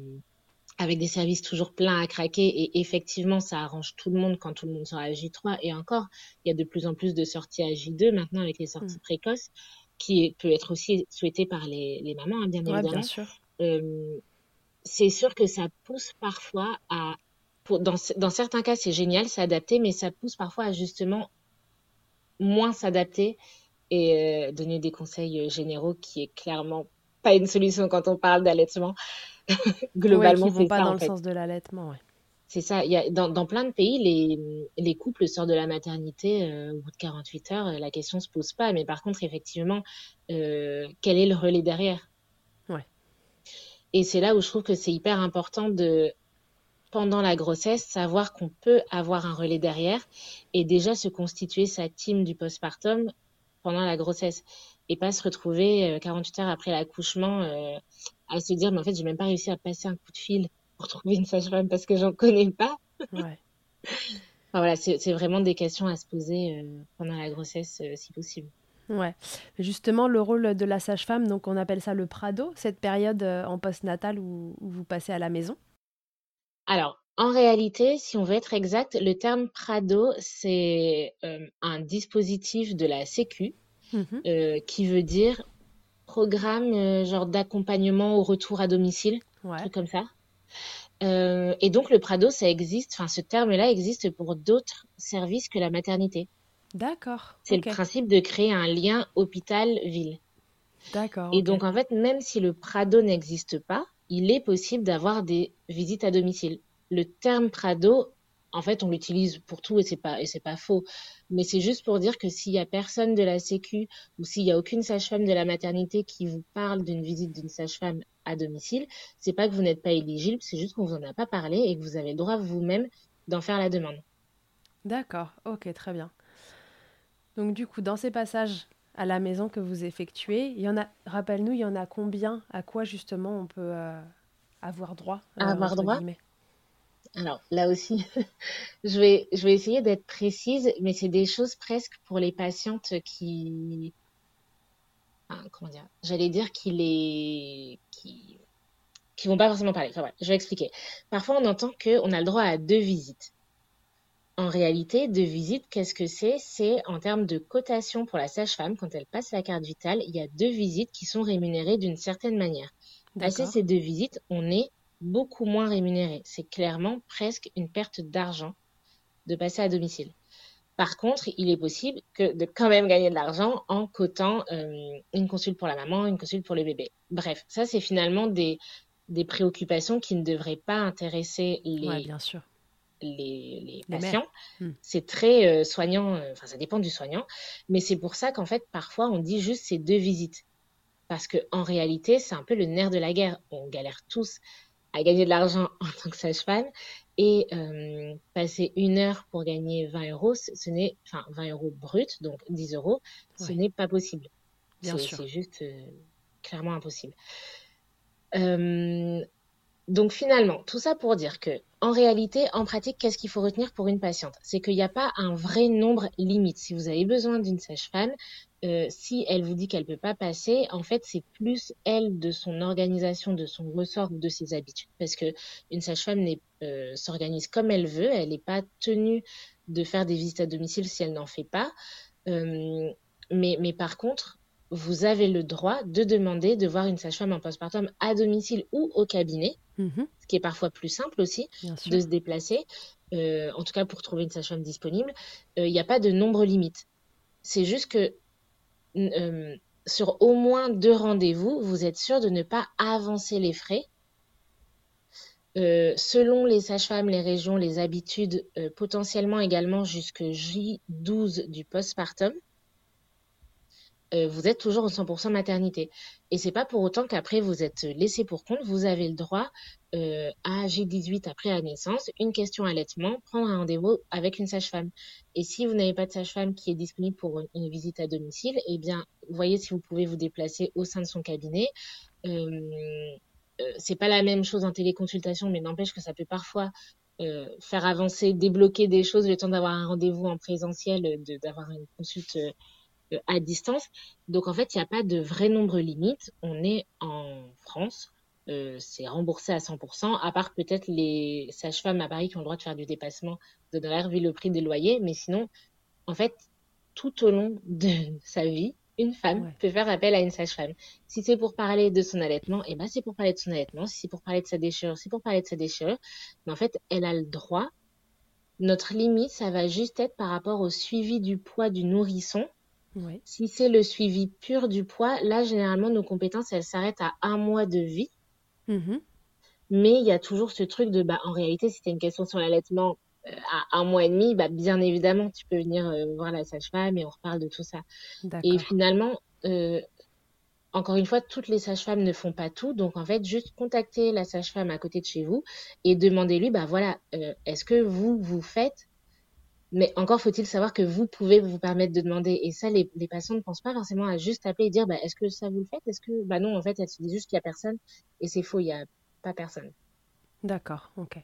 avec des services toujours pleins à craquer et effectivement ça arrange tout le monde quand tout le monde sera à J3 et encore il y a de plus en plus de sorties à J2 maintenant avec les sorties mmh. précoces qui peut être aussi souhaité par les, les mamans, hein, bien évidemment. Bien sûr. Euh, c'est sûr que ça pousse parfois à, pour, dans, dans certains cas, c'est génial, s'adapter, mais ça pousse parfois à justement moins s'adapter et euh, donner des conseils généraux qui est clairement pas une solution quand on parle d'allaitement. Globalement, ouais, qui vont pas dans le sens de l'allaitement. Ouais. C'est ça. Il y a, dans, dans, plein de pays, les, les couples sortent de la maternité euh, au bout de 48 heures. La question se pose pas. Mais par contre, effectivement, euh, quel est le relais derrière? Ouais. Et c'est là où je trouve que c'est hyper important de, pendant la grossesse, savoir qu'on peut avoir un relais derrière et déjà se constituer sa team du postpartum pendant la grossesse et pas se retrouver 48 euh, heures après l'accouchement à se dire mais en fait j'ai même pas réussi à passer un coup de fil pour trouver une sage-femme parce que j'en connais pas. Ouais. voilà, c'est vraiment des questions à se poser euh, pendant la grossesse, euh, si possible. Ouais. Justement, le rôle de la sage-femme, donc on appelle ça le Prado, cette période euh, en post-natal où, vous passez à la maison? Alors, en réalité, si on veut être exact, le terme Prado, c'est un dispositif de la Sécu mmh qui veut dire programme genre d'accompagnement au retour à domicile, ouais. truc comme ça. Euh, et donc le Prado, ça existe, enfin ce terme-là existe pour d'autres services que la maternité. D'accord. C'est le principe de créer un lien hôpital-ville. D'accord. Et donc en fait, même si le Prado n'existe pas, il est possible d'avoir des visites à domicile. Le terme Prado, en fait, on l'utilise pour tout et c'est pas et c'est pas faux. Mais c'est juste pour dire que s'il y a personne de la Sécu ou s'il y a aucune sage-femme de la maternité qui vous parle d'une visite d'une sage-femme à domicile, c'est pas que vous n'êtes pas éligible, c'est juste qu'on vous en a pas parlé et que vous avez le droit vous-même d'en faire la demande. D'accord, ok, très bien. Donc du coup, dans ces passages à la maison que vous effectuez, il y en a, rappelle-nous, il y en a combien À quoi justement on peut euh, avoir droit euh, Avoir droit alors là aussi, je vais, je vais essayer d'être précise, mais c'est des choses presque pour les patientes qui, comment dire, j'allais dire qu'il est, qui, qui vont pas forcément parler. Enfin, je vais expliquer. Parfois, on entend qu'on a le droit à deux visites. en réalité, deux visites, qu'est-ce que c'est? C'est en termes de cotation pour la sage-femme, quand elle passe la carte vitale, il y a deux visites qui sont rémunérées d'une certaine manière. Passer ces deux visites, on est beaucoup moins rémunéré. C'est clairement presque une perte d'argent de passer à domicile. Par contre, il est possible que de quand même gagner de l'argent en cotant euh, une consulte pour la maman, une consulte pour le bébé. Bref, ça c'est finalement des, des préoccupations qui ne devraient pas intéresser les, bien sûr les, patients. Hmm. C'est très euh, soignant, euh, enfin ça dépend du soignant, mais c'est pour ça qu'en fait parfois on dit juste ces deux visites. Parce qu'en réalité, c'est un peu le nerf de la guerre. On galère tous à gagner de l'argent en tant que sage-femme et euh, passer une heure pour gagner 20 euros, ce n'est, enfin 20 euros brut, donc 10 euros, ce n'est pas possible. C'est juste clairement impossible. donc finalement, tout ça pour dire que en réalité, en pratique, qu'est-ce qu'il faut retenir pour une patiente? C'est qu'il n'y a pas un vrai nombre limite. Si vous avez besoin d'une sage-femme, euh, si elle vous dit qu'elle ne peut pas passer, en fait, c'est plus elle de son organisation, de son ressort, de ses habitudes. Parce que une sage-femme euh, s'organise comme elle veut, elle n'est pas tenue de faire des visites à domicile si elle n'en fait pas. Euh, mais, mais par contre, vous avez le droit de demander de voir une sage-femme en postpartum à domicile ou au cabinet, mhm. ce qui est parfois plus simple aussi de se déplacer, euh, en tout cas pour trouver une sage-femme disponible. Il euh, n'y a pas de nombre limite. C'est juste que euh, sur au moins deux rendez-vous, vous êtes sûr de ne pas avancer les frais? selon les sages-femmes, les régions, les habitudes, potentiellement également jusque J12 du postpartum. Euh, vous êtes toujours en 100% maternité. Et c'est pas pour autant qu'après vous êtes laissé pour compte. Vous avez le droit euh, à G18 après la naissance, une question allaitement, prendre un rendez-vous avec une sage-femme. Et si vous n'avez pas de sage-femme qui est disponible pour une, visite à domicile, eh bien, voyez si vous pouvez vous déplacer au sein de son cabinet. Euh, c'est pas la même chose en téléconsultation, mais n'empêche que ça peut parfois faire avancer, débloquer des choses le temps d'avoir un rendez-vous en présentiel, d'avoir une consulte euh, à distance. Donc en fait, il n'y a pas de vrai nombre limite. On est en France. Euh, c'est remboursé à 100%, à part peut-être les sages-femmes à Paris qui ont le droit de faire du dépassement d'honoraires vu le prix des loyers. Mais sinon, en fait, tout au long de sa vie, une femme peut faire appel à une sage-femme. Si c'est pour parler de son allaitement, et eh ben c'est pour parler de son allaitement. Si c'est pour parler de sa déchirure, c'est pour parler de sa déchirure. Mais en fait, elle a le droit. Notre limite, ça va juste être par rapport au suivi du poids du nourrisson si c'est le suivi pur du poids, là, généralement, nos compétences, elles s'arrêtent à un mois de vie. Mm-hmm. Mais il y a toujours ce truc de, bah, en réalité, si tu une question sur l'allaitement euh, à un mois et demi, bah, bien évidemment, tu peux venir euh, voir la sage-femme et on reparle de tout ça. Et finalement, euh, encore une fois, toutes les sages-femmes ne font pas tout. Donc, en fait, juste contacter la sage-femme à côté de chez vous et demandez-lui, bah voilà, est-ce que vous, vous faites mais encore faut-il savoir que vous pouvez vous permettre de demander. Et ça, les, patients ne pensent pas forcément à juste appeler et dire bah, est-ce que ça vous le faites Est-ce que. Bah non, en fait, elle se dit juste qu'il n'y a personne. Et c'est faux, il n'y a pas personne. D'accord, ok.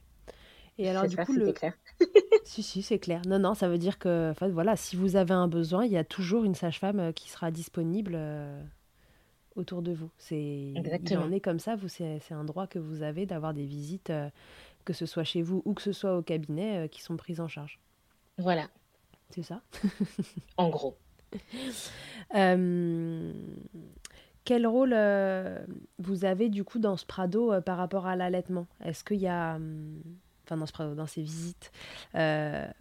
Et alors, du coup, le... clair. si, si, c'est clair. Non, non, ça veut dire que, en fait, voilà, si vous avez un besoin, il y a toujours une sage-femme euh, qui sera disponible euh, autour de vous. C'est, Exactement. Il en est comme ça. Vous, c'est, un droit que vous avez d'avoir des visites, euh, que ce soit chez vous ou que ce soit au cabinet, qui sont prises en charge. Voilà. C'est ça. En gros. Euh, quel rôle euh, vous avez du coup dans ce Prado euh, par rapport à l'allaitement? Est-ce qu'il y a, enfin dans ce Prado, dans ces visites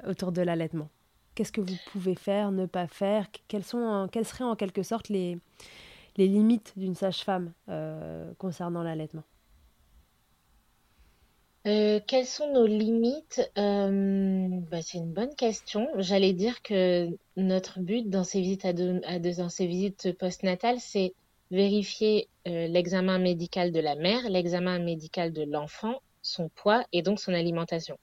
autour de l'allaitement? Qu'est-ce que vous pouvez faire, ne pas faire? Quelles, sont, quelles seraient en quelque sorte les, les limites d'une sage-femme concernant l'allaitement? Euh, quelles sont nos limites? Euh, bah, C'est une bonne question. J'allais dire que notre but dans ces visites, visites postnatales, c'est vérifier euh, l'examen médical de la mère, l'examen médical de l'enfant, son poids et donc son alimentation.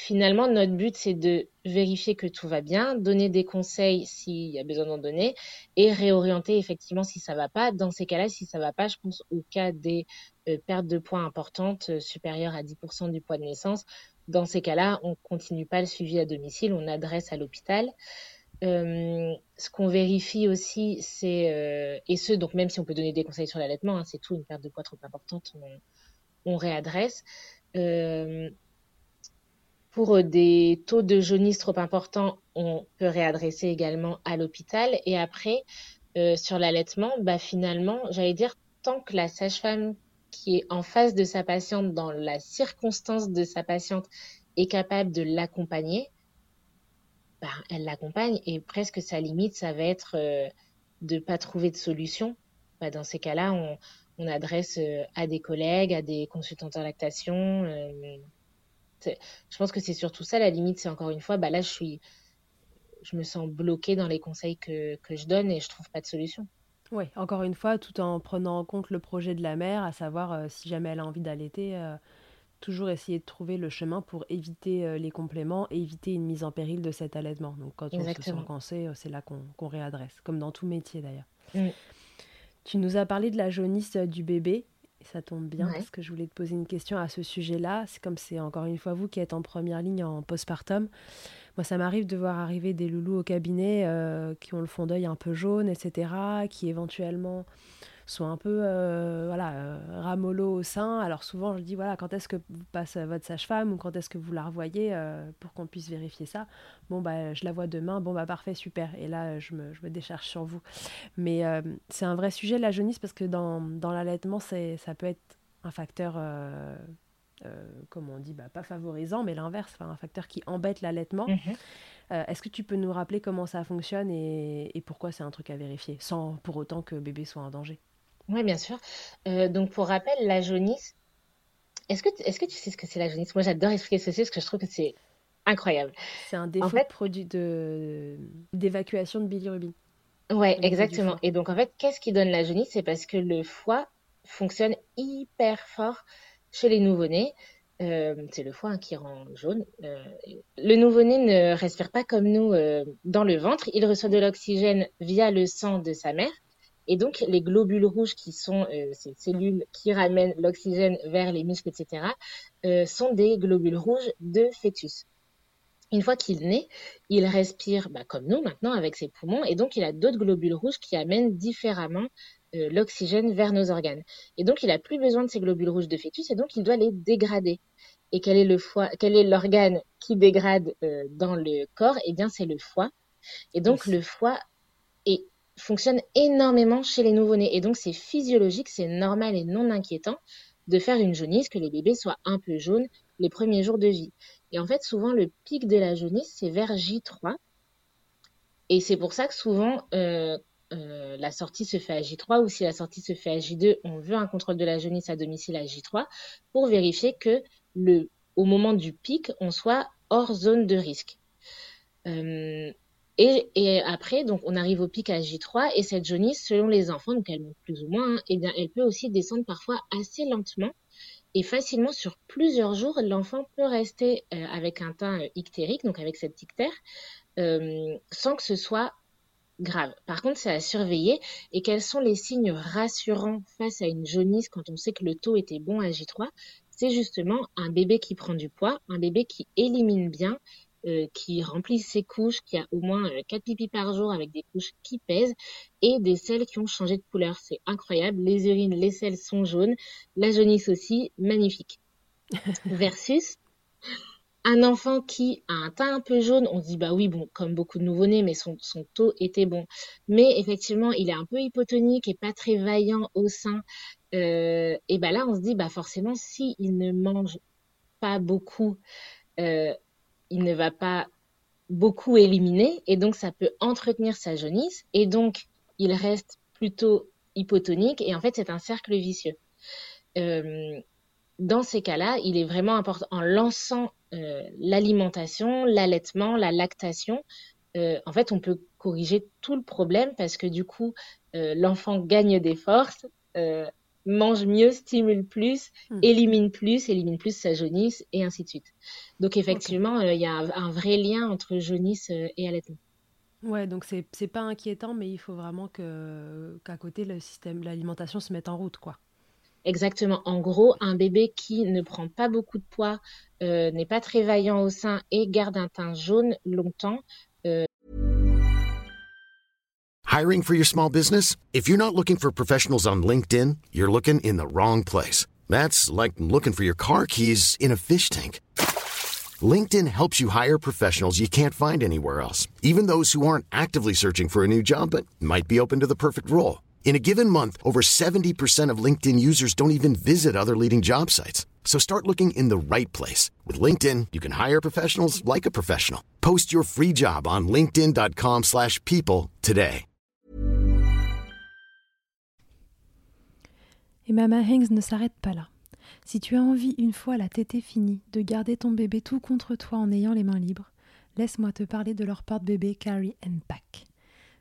Finalement, notre but, c'est de vérifier que tout va bien, donner des conseils s'il y a besoin d'en donner et réorienter effectivement si ça va pas. Dans ces cas-là, si ça va pas, je pense au cas des euh, pertes de poids importantes euh, supérieures à 10% du poids de naissance. Dans ces cas-là, on continue pas le suivi à domicile, on adresse à l'hôpital. Euh, ce qu'on vérifie aussi, c'est, et ce, donc même si on peut donner des conseils sur l'allaitement, hein, c'est tout, une perte de poids trop importante, on, on réadresse pour des taux de jaunisse trop importants, on peut réadresser également à l'hôpital. Et après, sur l'allaitement, bah finalement, j'allais dire, tant que la sage-femme qui est en face de sa patiente dans la circonstance de sa patiente est capable de l'accompagner, ben, elle l'accompagne et presque sa limite, ça va être euh, de ne pas trouver de solution. Ben, dans ces cas-là, on, adresse euh, à des collègues, à des consultants en lactation. Euh, je pense que c'est surtout ça la limite. C'est encore une fois, bah là, je suis, je me sens bloquée dans les conseils que, que je donne et je trouve pas de solution. Oui, encore une fois, tout en prenant en compte le projet de la mère, à savoir euh, si jamais elle a envie d'allaiter, euh, toujours essayer de trouver le chemin pour éviter euh, les compléments et éviter une mise en péril de cet allaitement. Donc quand on se sent cancé, c'est là qu'on réadresse, comme dans tout métier d'ailleurs. Tu nous as parlé de la jaunisse du bébé. Et ça tombe bien parce que je voulais te poser une question à ce sujet-là. C'est comme c'est encore une fois vous qui êtes en première ligne en postpartum. Moi, ça m'arrive de voir arriver des loulous au cabinet euh, qui ont le fond d'œil un peu jaune, etc., qui éventuellement sont un peu euh, voilà, euh, au sein. Alors souvent, je dis, voilà, quand est-ce que vous passez votre sage-femme ou quand est-ce que vous la revoyez euh, pour qu'on puisse vérifier ça? Bon, bah, je la vois demain. Bon, bah, parfait, super. Et là, je me, je décharge sur vous. Mais c'est un vrai sujet, la jaunisse, parce que dans, dans l'allaitement, ça peut être un facteur comme on dit, bah, pas favorisant, mais l'inverse, un facteur qui embête l'allaitement. Mhm. Euh, est-ce que tu peux nous rappeler comment ça fonctionne et, pourquoi c'est un truc à vérifier, sans pour autant que bébé soit en danger? Oui, bien sûr. Euh, donc, pour rappel, la jaunisse, est-ce que, est que tu sais ce que c'est la jaunisse? Moi, j'adore expliquer ce que c'est parce que je trouve que c'est incroyable. C'est un défaut de produit de, d'évacuation de bilirubine. Ouais, exactement. Et donc, en fait, qu'est-ce qui donne la jaunisse? C'est parce que le foie fonctionne hyper fort chez les nouveau-nés, euh, c'est le foie qui rend jaune. Euh, le nouveau-né ne respire pas comme nous euh, dans le ventre. Il reçoit de l'oxygène via le sang de sa mère. Et donc, les globules rouges, qui sont ces cellules qui ramènent l'oxygène vers les muscles, etc., sont des globules rouges de fœtus. Une fois qu'il naît, il respire bah, comme nous maintenant avec ses poumons, et donc il a d'autres globules rouges qui amènent différemment l'oxygène vers nos organes. Et donc, il a plus besoin de ces globules rouges de fœtus et donc il doit les dégrader. Et quel est le foie, quel est l'organe qui dégrade euh, dans le corps? Eh bien, c'est le foie. Et donc, le foie est, fonctionne énormément chez les nouveau-nés. Et donc, c'est physiologique, c'est normal et non inquiétant de faire une jaunisse, que les bébés soient un peu jaunes les premiers jours de vie. Et en fait, souvent, le pic de la jaunisse, c'est vers J3. Et c'est pour ça que souvent, euh, euh, la sortie se fait à J3 ou si la sortie se fait à J2, on veut un contrôle de la jaunisse à domicile à J3 pour vérifier que le, au moment du pic, on soit hors zone de risque. Euh, et, après, donc, on arrive au pic à J3 et cette jaunisse, selon les enfants, donc elle monte plus ou moins, hein, eh bien, elle peut aussi descendre parfois assez lentement et facilement sur plusieurs jours. L'enfant peut rester euh, avec un teint ictérique, donc avec cette ictère, sans que ce soit grave. Par contre, c'est à surveiller. Et quels sont les signes rassurants face à une jaunisse quand on sait que le taux était bon à J3 C'est justement un bébé qui prend du poids, un bébé qui élimine bien, euh, qui remplit ses couches, qui a au moins euh, 4 pipis par jour avec des couches qui pèsent et des selles qui ont changé de couleur. C'est incroyable. Les urines, les selles sont jaunes. La jaunisse aussi, magnifique. Versus un enfant qui a un teint un peu jaune, on se dit bah oui, bon, comme beaucoup de nouveau-nés, mais son, taux était bon. Mais effectivement, il est un peu hypotonique et pas très vaillant au sein. Euh, et bah là, on se dit bah forcément, si ne mange pas beaucoup, euh, il ne va pas beaucoup éliminer et donc ça peut entretenir sa jaunisse et donc il reste plutôt hypotonique et en fait c'est un cercle vicieux. Euh, dans ces cas-là, il est vraiment important, en lançant l'alimentation, l'allaitement, la lactation, euh, en fait, on peut corriger tout le problème parce que du coup, euh, l'enfant gagne des forces, mange mieux, stimule plus, hmm. élimine plus, élimine plus sa jaunisse et ainsi de suite. Donc effectivement, il y a un, vrai lien entre jaunisse et allaitement. Ouais, donc c'est pas inquiétant, mais il faut vraiment que qu'à côté le système, l'alimentation se mette en route, quoi. Exactement. En gros, un bébé qui ne prend pas beaucoup de poids, euh, n'est pas très vaillant au sein et garde un teint jaune longtemps. Euh... Hiring for your small business? If you're not looking for professionals on LinkedIn, you're looking in the wrong place. That's like looking for your car keys in a fish tank. LinkedIn helps you hire professionals you can't find anywhere else, even those who aren't actively searching for a new job but might be open to the perfect role. In a given month, over 70% of LinkedIn users don't even visit other leading job sites. So start looking in the right place. With LinkedIn, you can hire professionals like a professional. Post your free job on linkedin.com slash people today. Et Mama Hanks ne s'arrête pas là. Si tu as envie, une fois la tétée finie, de garder ton bébé tout contre toi en ayant les mains libres, laisse-moi te parler de leur porte-bébé Carry and Pack.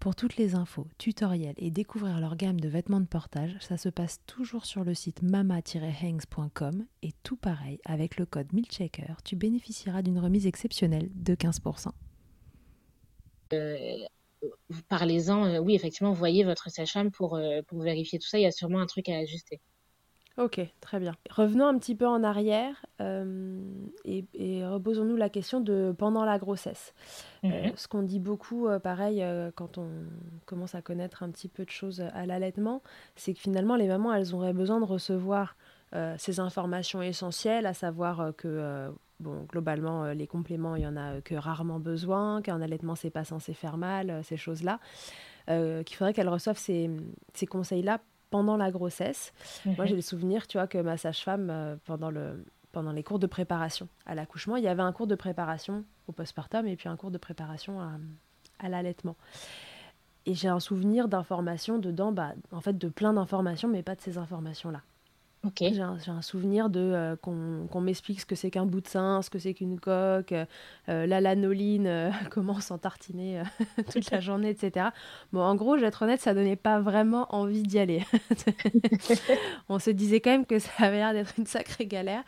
Pour toutes les infos, tutoriels et découvrir leur gamme de vêtements de portage, ça se passe toujours sur le site mama-hangs.com et tout pareil, avec le code MILCHECKER, tu bénéficieras d'une remise exceptionnelle de 15%. Euh, Parlez-en, euh, oui, effectivement, voyez votre sage-femme euh, pour vérifier tout ça. Il y a sûrement un truc à ajuster. Ok, très bien. Revenons un petit peu en arrière euh, et, et reposons-nous la question de pendant la grossesse. Euh, Mhm. ce qu'on dit beaucoup, euh, pareil, quand on commence à connaître un petit peu de choses à l'allaitement, c'est que finalement les mamans, elles auraient besoin de recevoir ces informations essentielles, à savoir que bon, globalement, les compléments, il y en a que rarement besoin, qu'un allaitement, c'est pas censé faire mal, ces choses-là, qu'il faudrait qu'elles reçoivent ces, ces conseils-là pendant la grossesse. Moi, Mhm. j'ai le souvenir, tu vois, que ma sage-femme, euh, pendant, le, pendant les cours de préparation à l'accouchement, il y avait un cours de préparation au postpartum et puis un cours de préparation à, à l'allaitement. Et j'ai un souvenir d'informations dedans, bah, en fait, de plein d'informations, mais pas de ces informations-là. J'ai un, souvenir de euh, qu'on m'explique ce que c'est qu'un bout de sein, ce que c'est qu'une coque, euh, euh, la lanoline, euh, comment s'en tartiner toute la journée, etc. Bon, en gros, je vais être honnête, ça donnait pas vraiment envie d'y aller. On se disait quand même que ça avait l'air d'être une sacrée galère.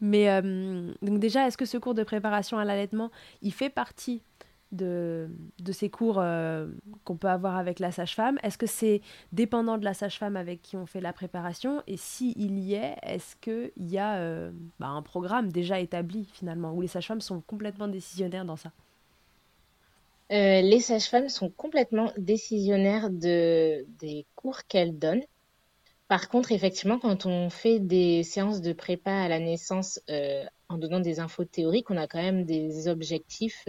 Mais donc déjà, est-ce que ce cours de préparation à l'allaitement, il fait partie de, ces cours euh, qu'on peut avoir avec la sage-femme. Est-ce que c'est dépendant de la sage-femme avec qui on fait la préparation? Et s'il y est, est-ce qu'il y a euh, bah, un programme déjà établi finalement, où les sages-femmes sont complètement décisionnaires dans ça? Euh, les sages-femmes sont complètement décisionnaires de, des cours qu'elles donnent. Par contre, effectivement, quand on fait des séances de prépa à la naissance en donnant des infos théoriques, on a quand même des objectifs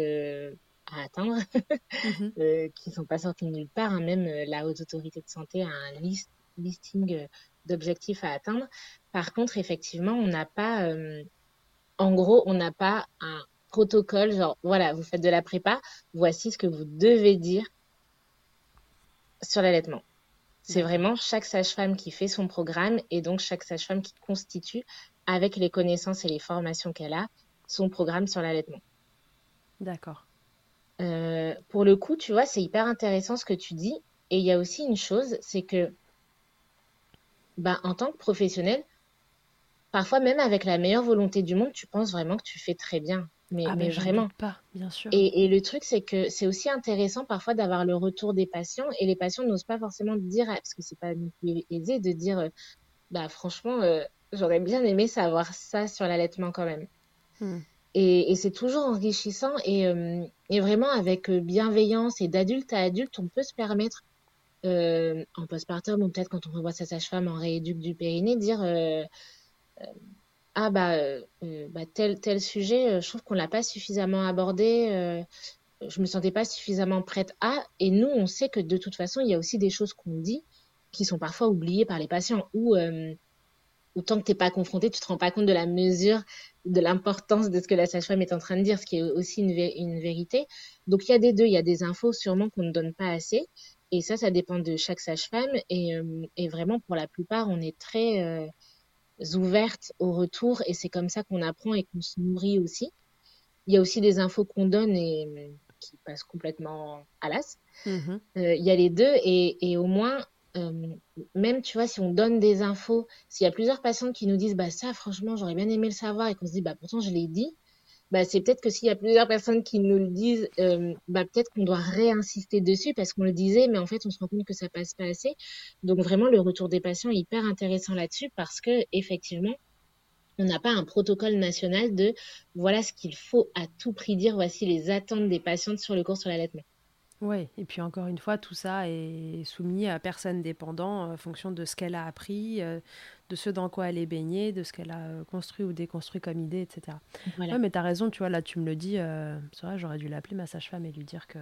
à atteindre euh, qui sont pas sortis de nulle part. hein. Même euh, la Haute Autorité de Santé a un list- listing euh, d'objectifs à atteindre. Par contre, effectivement, on n'a pas, euh, en gros, on n'a pas un protocole, genre, voilà, vous faites de la prépa, voici ce que vous devez dire sur l'allaitement. C'est vraiment chaque sage-femme qui fait son programme et donc chaque sage-femme qui constitue, avec les connaissances et les formations qu'elle a, son programme sur l'allaitement. D'accord. Euh, pour le coup, tu vois, c'est hyper intéressant ce que tu dis. Et il y a aussi une chose, c'est que, bah, en tant que professionnel, parfois même avec la meilleure volonté du monde, tu penses vraiment que tu fais très bien. Mais, Ah, mais vraiment. pas, bien sûr. Et, et le truc, c'est que c'est aussi intéressant parfois d'avoir le retour des patients et les patients n'osent pas forcément dire, parce que c'est pas aisé de dire, euh, bah franchement, euh, j'aurais bien aimé savoir ça sur l'allaitement quand même. Hmm. Et, c'est toujours enrichissant et, euh, vraiment avec euh, bienveillance et d'adulte à adulte, on peut se permettre euh, en postpartum ou peut-être quand on revoit sa sage-femme en rééduque du périnée, dire ah bah, bah tel tel sujet, je trouve qu'on l'a pas suffisamment abordé, je me sentais pas suffisamment prête à. Et nous, on sait que de toute façon, il y a aussi des choses qu'on dit qui sont parfois oubliées par les patients ou autant que t'es pas confronté, tu te rends pas compte de la mesure, de l'importance de ce que la sage-femme est en train de dire, ce qui est aussi une, vé- une vérité. Donc il y a des deux, il y a des infos sûrement qu'on ne donne pas assez, et ça, ça dépend de chaque sage-femme. Et, et, vraiment, pour la plupart, on est très ouvertes au retour et c'est comme ça qu'on apprend et qu'on se nourrit aussi. Il y a aussi des infos qu'on donne et qui passent complètement à l'as. Mm-hmm. il y a les deux et, et au moins euh, même, tu vois, si on donne des infos, s'il y a plusieurs patients qui nous disent, bah ça, franchement, j'aurais bien aimé le savoir, et qu'on se dit, bah pourtant, je l'ai dit, bah c'est peut-être que s'il y a plusieurs personnes qui nous le disent, euh, bah peut-être qu'on doit réinsister dessus parce qu'on le disait, mais en fait, on se rend compte que ça passe pas assez. Donc vraiment, le retour des patients est hyper intéressant là-dessus parce que effectivement, on n'a pas un protocole national de voilà ce qu'il faut à tout prix dire, voici les attentes des patientes sur le cours sur l'allaitement. Oui, et puis encore une fois, tout ça est soumis à personne dépendant en fonction de ce qu'elle a appris, euh, de ce dans quoi elle est baignée, de ce qu'elle a euh, construit ou déconstruit comme idée, etc. Voilà. mais tu as raison, tu vois, là tu me le dis, euh, c'est vrai, j'aurais dû l'appeler ma sage-femme et lui dire que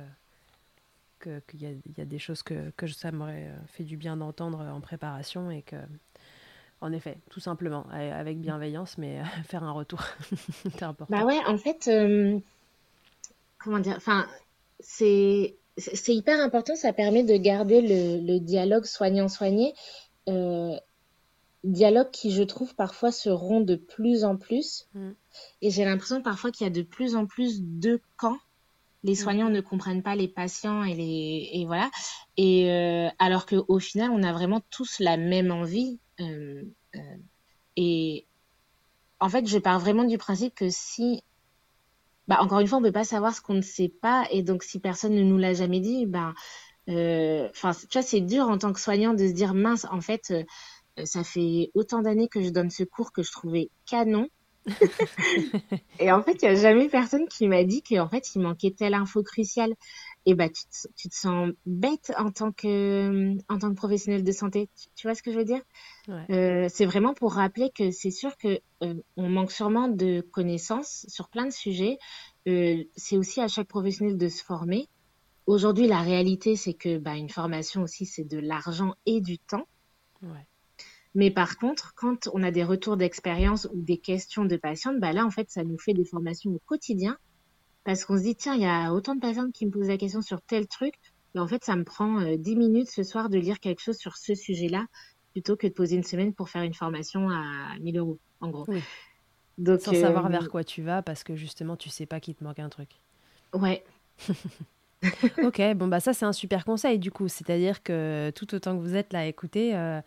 qu'il y, y, a des choses que, que ça m'aurait fait du bien d'entendre en préparation et que, en effet, tout simplement, avec bienveillance, mais faire un retour, c'est important. Bah ouais, en fait, comment dire, enfin, c'est c'est hyper important, ça permet de garder le, dialogue soignant-soigné. Euh, dialogue qui, je trouve, parfois se rompt de plus en plus. Mm. Et j'ai l'impression parfois qu'il y a de plus en plus de camps. Les mm. soignants ne comprennent pas les patients et les et voilà. Et euh, alors qu'au final, on a vraiment tous la même envie. Euh, et en fait, je pars vraiment du principe que si bah, encore une fois, on peut pas savoir ce qu'on ne sait pas. Et donc, si personne ne nous l'a jamais dit, bah, euh, enfin, tu vois, c'est dur en tant que soignant de se dire, mince, en fait, euh, ça fait autant d'années que je donne ce cours que je trouvais canon. et en fait, il y a jamais personne qui m'a dit qu'en fait, il manquait telle info cruciale. Et bah, tu te, tu te sens bête en tant que, en tant que professionnel de santé. Tu, vois ce que je veux dire? Ouais. euh, C'est vraiment pour rappeler que c'est sûr que euh, on manque sûrement de connaissances sur plein de sujets. Euh, c'est aussi à chaque professionnel de se former. Aujourd'hui, la réalité, c'est que bah, une formation aussi, c'est de l'argent et du temps. Ouais. Mais par contre, quand on a des retours d'expérience ou des questions de patientes, bah là, en fait, ça nous fait des formations au quotidien parce qu'on se dit, tiens, il y a autant de patientes qui me posent la question sur tel truc. Mais en fait, ça me prend euh, 10 minutes ce soir de lire quelque chose sur ce sujet-là plutôt que de poser une semaine pour faire une formation à 1000 euros, en gros. Oui. Donc, Sans savoir euh, vers quoi tu vas parce que justement, tu sais pas qu'il te manque un truc. Ouais. ok, bon bah ça c'est un super conseil du coup, c'est-à-dire que tout autant que vous êtes là à écouter, il euh,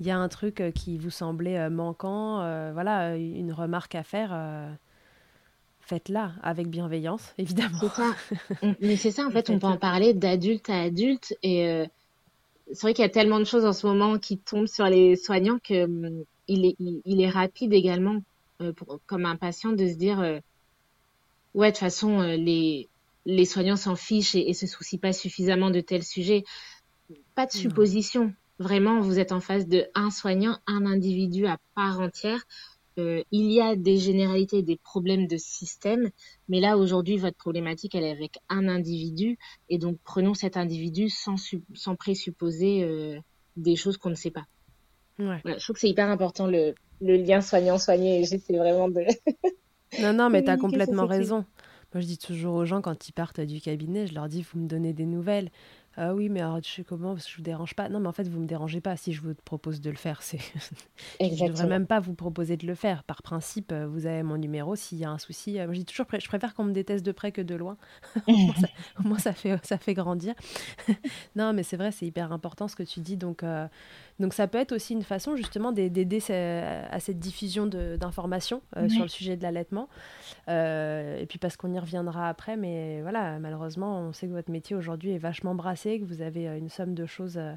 y a un truc euh, qui vous semblait euh, manquant, voilà, une remarque à faire, faites-la avec bienveillance, évidemment. Ça. Mais c'est ça en fait, on peut en parler d'adulte à adulte et c'est vrai qu'il y a tellement de choses en ce moment qui tombent sur les soignants que hum, il, est, il, est rapide également pour, comme un patient de se dire ouais de toute façon les les soignants s'en fichent et, et, se soucient pas suffisamment de tels sujets. Pas de supposition. Vraiment, vous êtes en face de un soignant, un individu à part entière. Il y a des généralités, des problèmes de système, mais là aujourd'hui votre problématique elle est avec un individu et donc prenons cet individu sans, sans présupposer euh, des choses qu'on ne sait pas. Ouais. Voilà, je trouve que c'est hyper important le, le lien soignant-soigné et j'essaie vraiment de... non, non, mais tu as complètement raison. Moi, je dis toujours aux gens quand ils partent du cabinet, je leur dis vous me donnez des nouvelles. Ah oui, mais alors, je sais comment, parce que je vous dérange pas. Non, mais en fait, vous me dérangez pas si je vous propose de le faire. C'est... je ne devrais même pas vous proposer de le faire. Par principe, euh, vous avez mon numéro. S'il y a un souci, euh, je dis toujours, je préfère qu'on me déteste de près que de loin. au, moins, ça, fait, ça fait grandir. non, mais c'est vrai, c'est hyper important ce que tu dis. Donc, euh, donc ça peut être aussi une façon justement d'aider à cette diffusion d'informations sur le sujet de l'allaitement. et puis parce qu'on y reviendra après, mais voilà, malheureusement, on sait que votre métier aujourd'hui est vachement brassé que vous avez euh, une somme de choses euh,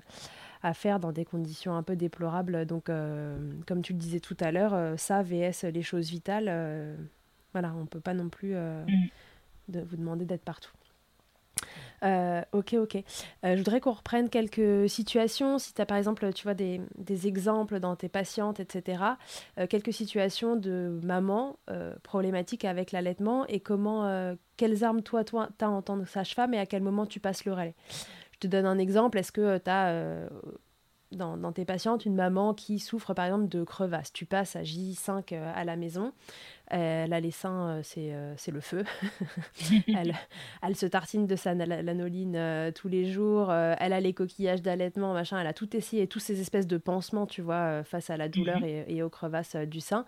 à faire dans des conditions un peu déplorables. Donc, euh, comme tu le disais tout à l'heure, ça, VS, les choses vitales, voilà, on ne peut pas non plus mm. de vous demander d'être partout. Ok, ok. je voudrais qu'on reprenne quelques situations. Si tu as par exemple, tu vois, des, des, exemples dans tes patientes, etc. quelques situations de maman problématiques avec l'allaitement et comment, quelles armes toi, toi, as en tant que sage-femme et à quel moment tu passes le relais. Je te donne un exemple. Est-ce que tu as, euh, dans, tes patientes une maman qui souffre par exemple de crevasse. Tu passes à J5 à la maison, elle a les seins, c'est le feu. elle, elle, se tartine de sa lanoline tous les jours, elle a les coquillages d'allaitement, machin, elle a tout essayé, tous ces espèces de pansements, tu vois, face à la douleur mhm. et, et, aux crevasses du sein.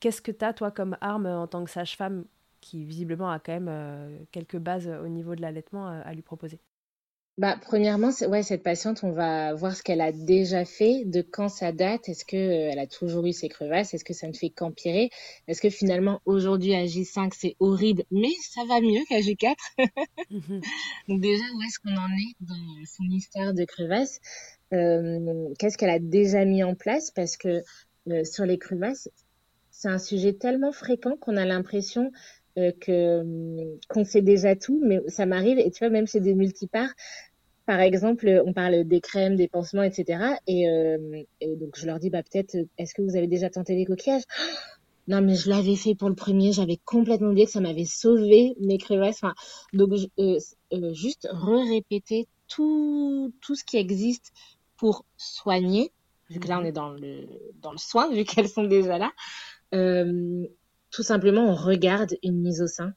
Qu'est-ce que tu as, toi, comme arme en tant que sage-femme qui visiblement a quand même quelques bases au niveau de l'allaitement à lui proposer? Bah, premièrement, ouais, cette patiente, on va voir ce qu'elle a déjà fait, de quand ça date. Est-ce que euh, elle a toujours eu ses crevasses? Est-ce que ça ne fait qu'empirer? Est-ce que finalement aujourd'hui à J5 c'est horrible, mais ça va mieux qu'à J4 mhm. Donc déjà, où est-ce qu'on en est dans son histoire de crevasses? Euh, Qu'est-ce qu'elle a déjà mis en place? Parce que euh, sur les crevasses, c'est un sujet tellement fréquent qu'on a l'impression euh, que qu'on sait déjà tout, mais ça m'arrive, et tu vois, même chez des multiparts, par exemple, on parle des crèmes, des pansements, etc. Et, euh, et donc, je leur dis, bah, peut-être, est-ce que vous avez déjà tenté les coquillages? Non, mais je l'avais fait pour le premier, j'avais complètement oublié que ça m'avait sauvé mes crevasses. Enfin, donc, euh, euh, juste re-répéter tout, tout ce qui existe pour soigner, vu que là, on est dans le, dans le soin, vu qu'elles sont déjà là. Euh, tout simplement, on regarde une mise au sein.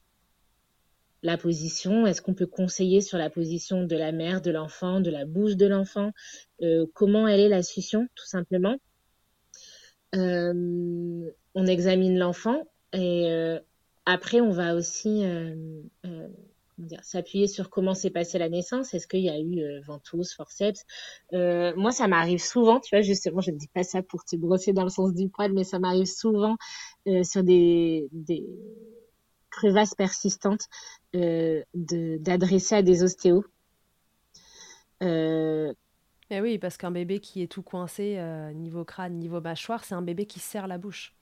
La position, est-ce qu'on peut conseiller sur la position de la mère, de l'enfant, de la bouche de l'enfant? Euh, Comment elle est la succion, tout simplement? Euh, On examine l'enfant et euh, après, on va aussi s'appuyer sur comment s'est passée la naissance. Est-ce qu'il y a eu ventouse, forceps? Moi, ça m'arrive souvent, tu vois, justement, je ne dis pas ça pour te brosser dans le sens du poil, mais ça m'arrive souvent euh, sur des, des crevasses persistantes euh, d'adresser à des ostéos. Euh, mais oui, parce qu'un bébé qui est tout coincé, niveau crâne, niveau mâchoire, c'est un bébé qui serre la bouche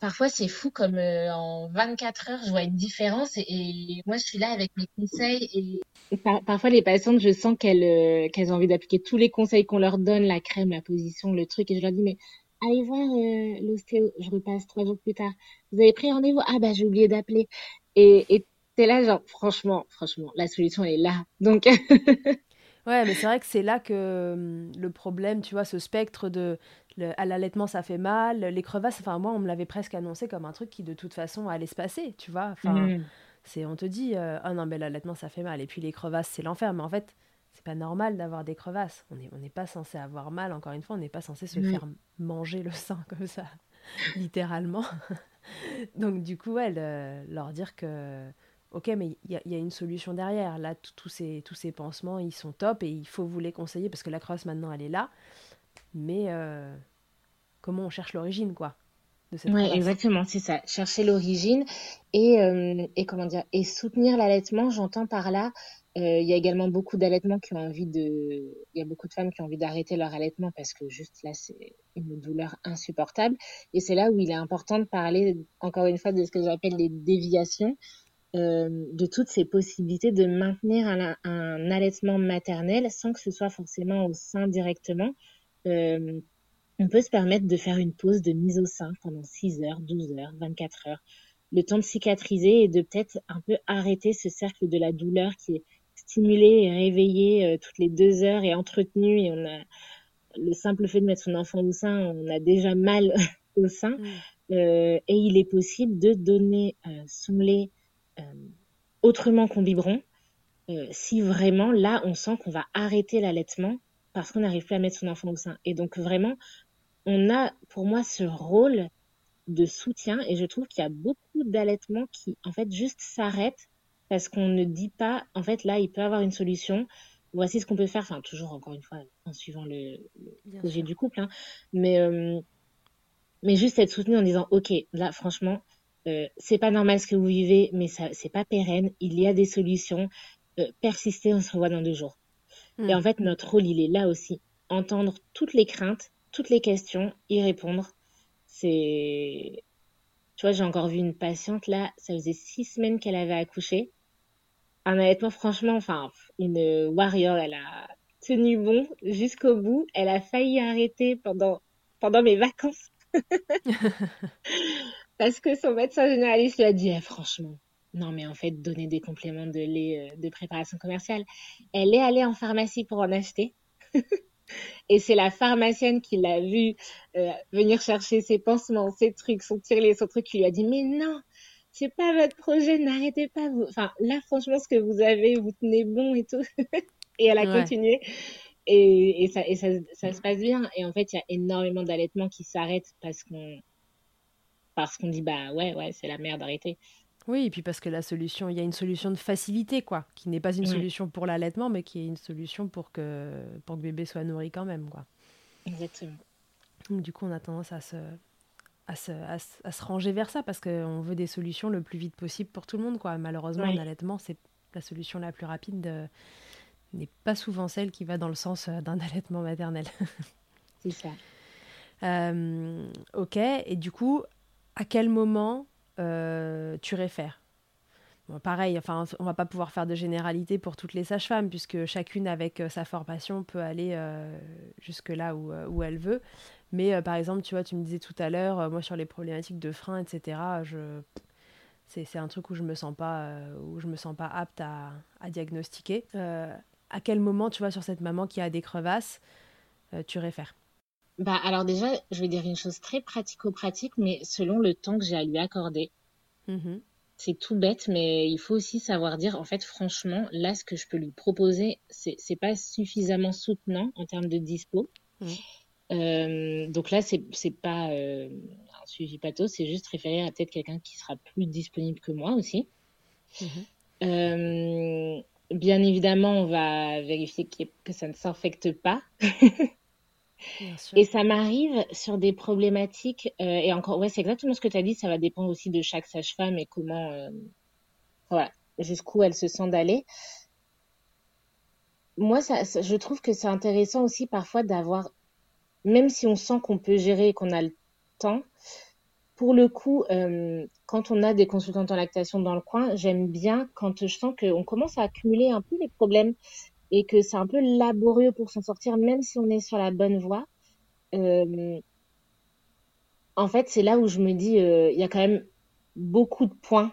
parfois c'est fou comme euh, en 24 heures je vois une différence et, moi je suis là avec mes conseils et, parfois les patientes je sens qu'elles euh, qu'elles ont envie d'appliquer tous les conseils qu'on leur donne la crème la position le truc et je leur dis mais allez voir euh, l'ostéo je repasse trois jours plus tard. Vous avez pris rendez-vous? Ah bah j'ai oublié d'appeler. Et et t'es là genre franchement franchement la solution est là. Donc Ouais, mais c'est vrai que c'est là que hum, le problème, tu vois, ce spectre de à l'allaitement ça fait mal, les crevasses, enfin moi on me l'avait presque annoncé comme un truc qui de toute façon allait se passer, tu vois. Enfin, mmh. c'est on te dit euh, ah non mais l'allaitement ça fait mal et puis les crevasses c'est l'enfer, mais en fait c'est pas normal d'avoir des crevasses. On n'est on pas censé avoir mal. Encore une fois, on n'est pas censé se faire manger le sein comme ça, littéralement. Donc du coup, elle leur dire que ok, mais il y, a une solution derrière. Là, tous ces, tous ces pansements, ils sont top et il faut vous les conseiller parce que la crevasse maintenant, elle est là. Mais euh, comment on cherche l'origine, quoi Oui, exactement, c'est ça. Chercher l'origine et, euh, et comment dire et soutenir l'allaitement. J'entends par là, il y a également beaucoup d'allaitements qui ont envie de, il y a beaucoup de femmes qui ont envie d'arrêter leur allaitement parce que juste là c'est une douleur insupportable. Et c'est là où il est important de parler encore une fois de ce que j'appelle les déviations. Euh, de toutes ces possibilités de maintenir un, un, allaitement maternel sans que ce soit forcément au sein directement. Euh, on peut se permettre de faire une pause de mise au sein pendant 6 heures, 12 heures, 24 heures, le temps de cicatriser et de peut-être un peu arrêter ce cercle de la douleur qui est stimulé et réveillé euh, toutes les deux heures et entretenu et on a le simple fait de mettre son enfant au sein, on a déjà mal au sein. Mm. Euh, et il est possible de donner euh, son lait autrement qu'en biberon, euh, si vraiment là on sent qu'on va arrêter l'allaitement parce qu'on n'arrive plus à mettre son enfant au sein. Et donc vraiment, on a pour moi ce rôle de soutien et je trouve qu'il y a beaucoup d'allaitements qui en fait juste s'arrêtent parce qu'on ne dit pas en fait là il peut avoir une solution voici ce qu'on peut faire enfin toujours encore une fois en suivant le, projet du couple hein. mais euh, mais juste être soutenu en disant ok là franchement euh, c'est pas normal ce que vous vivez, mais ça c'est pas pérenne. Il y a des solutions. Euh, persister, on se revoit dans deux jours. Hmm. Et en fait, notre rôle, il est là aussi. Entendre toutes les craintes, toutes les questions, y répondre. C'est, tu vois, j'ai encore vu une patiente là, ça faisait six semaines qu'elle avait accouché. Un allaitement, franchement, enfin, une warrior, elle a tenu bon jusqu'au bout. Elle a failli arrêter pendant pendant mes vacances. Parce que son médecin généraliste lui a dit, eh, franchement, non, mais en fait, donner des compléments de lait euh, de préparation commerciale. Elle est allée en pharmacie pour en acheter. Et c'est la pharmacienne qui l'a vu euh, venir chercher ses pansements, ses trucs, son tirelet, son truc, qui lui a dit mais non, c'est pas votre projet, n'arrêtez pas. Vous... Enfin là, franchement, ce que vous avez, vous tenez bon et tout. et elle a continué. Et, et, ça, et ça, ça, se passe bien. Et en fait, il y a énormément d'allaitements qui s'arrêtent parce qu'on parce qu'on dit bah ouais ouais c'est la merde d'arrêter. Oui, et puis parce que la solution, il y a une solution de facilité, quoi, qui n'est pas une solution pour l'allaitement, mais qui est une solution pour que, pour que bébé soit nourri quand même, quoi. Exactement. du coup, on a tendance à se, à se, à, se ranger vers ça, parce qu'on veut des solutions le plus vite possible pour tout le monde, quoi. Malheureusement, l'allaitement, c'est la solution la plus rapide, n'est pas souvent celle qui va dans le sens euh, d'un allaitement maternel. c'est ça. Euh, ok, et du coup, à quel moment euh, tu réfères? pareil, enfin, on va pas pouvoir faire de généralité pour toutes les sages-femmes, puisque chacune avec sa formation peut aller jusque là où, où, elle veut. Mais par exemple, tu vois, tu me disais tout à l'heure, moi sur les problématiques de frein, etc., je... c'est un truc où je me sens pas, où je me sens pas apte à, à diagnostiquer. à quel moment, tu vois, sur cette maman qui a des crevasses, tu réfères? Bah, alors déjà, je vais dire une chose très pratico-pratique, mais selon le temps que j'ai à lui accorder. Mmh c'est tout bête, mais il faut aussi savoir dire, en fait, franchement, là, ce que je peux lui proposer, c'est, c'est pas suffisamment soutenant en termes de dispo. Mmh. Euh, donc là, c'est, pas euh, un suivi pathos, c'est juste référer à peut-être quelqu'un qui sera plus disponible que moi aussi. Mmh euh, bien évidemment, on va vérifier que ça ne s'infecte pas. Et ça m'arrive sur des problématiques, euh, et encore, ouais, c'est exactement ce que tu as dit, ça va dépendre aussi de chaque sage-femme et comment, euh, voilà, jusqu'où elle se sent d'aller. Moi, ça, je trouve que c'est intéressant aussi parfois d'avoir, même si on sent qu'on peut gérer et qu'on a le temps, pour le coup, euh, quand on a des consultantes en lactation dans le coin, j'aime bien quand je sens qu'on commence à accumuler un peu les problèmes et que c'est un peu laborieux pour s'en sortir, même si on est sur la bonne voie. Euh, en fait, c'est là où je me dis, euh, il y a quand même beaucoup de points.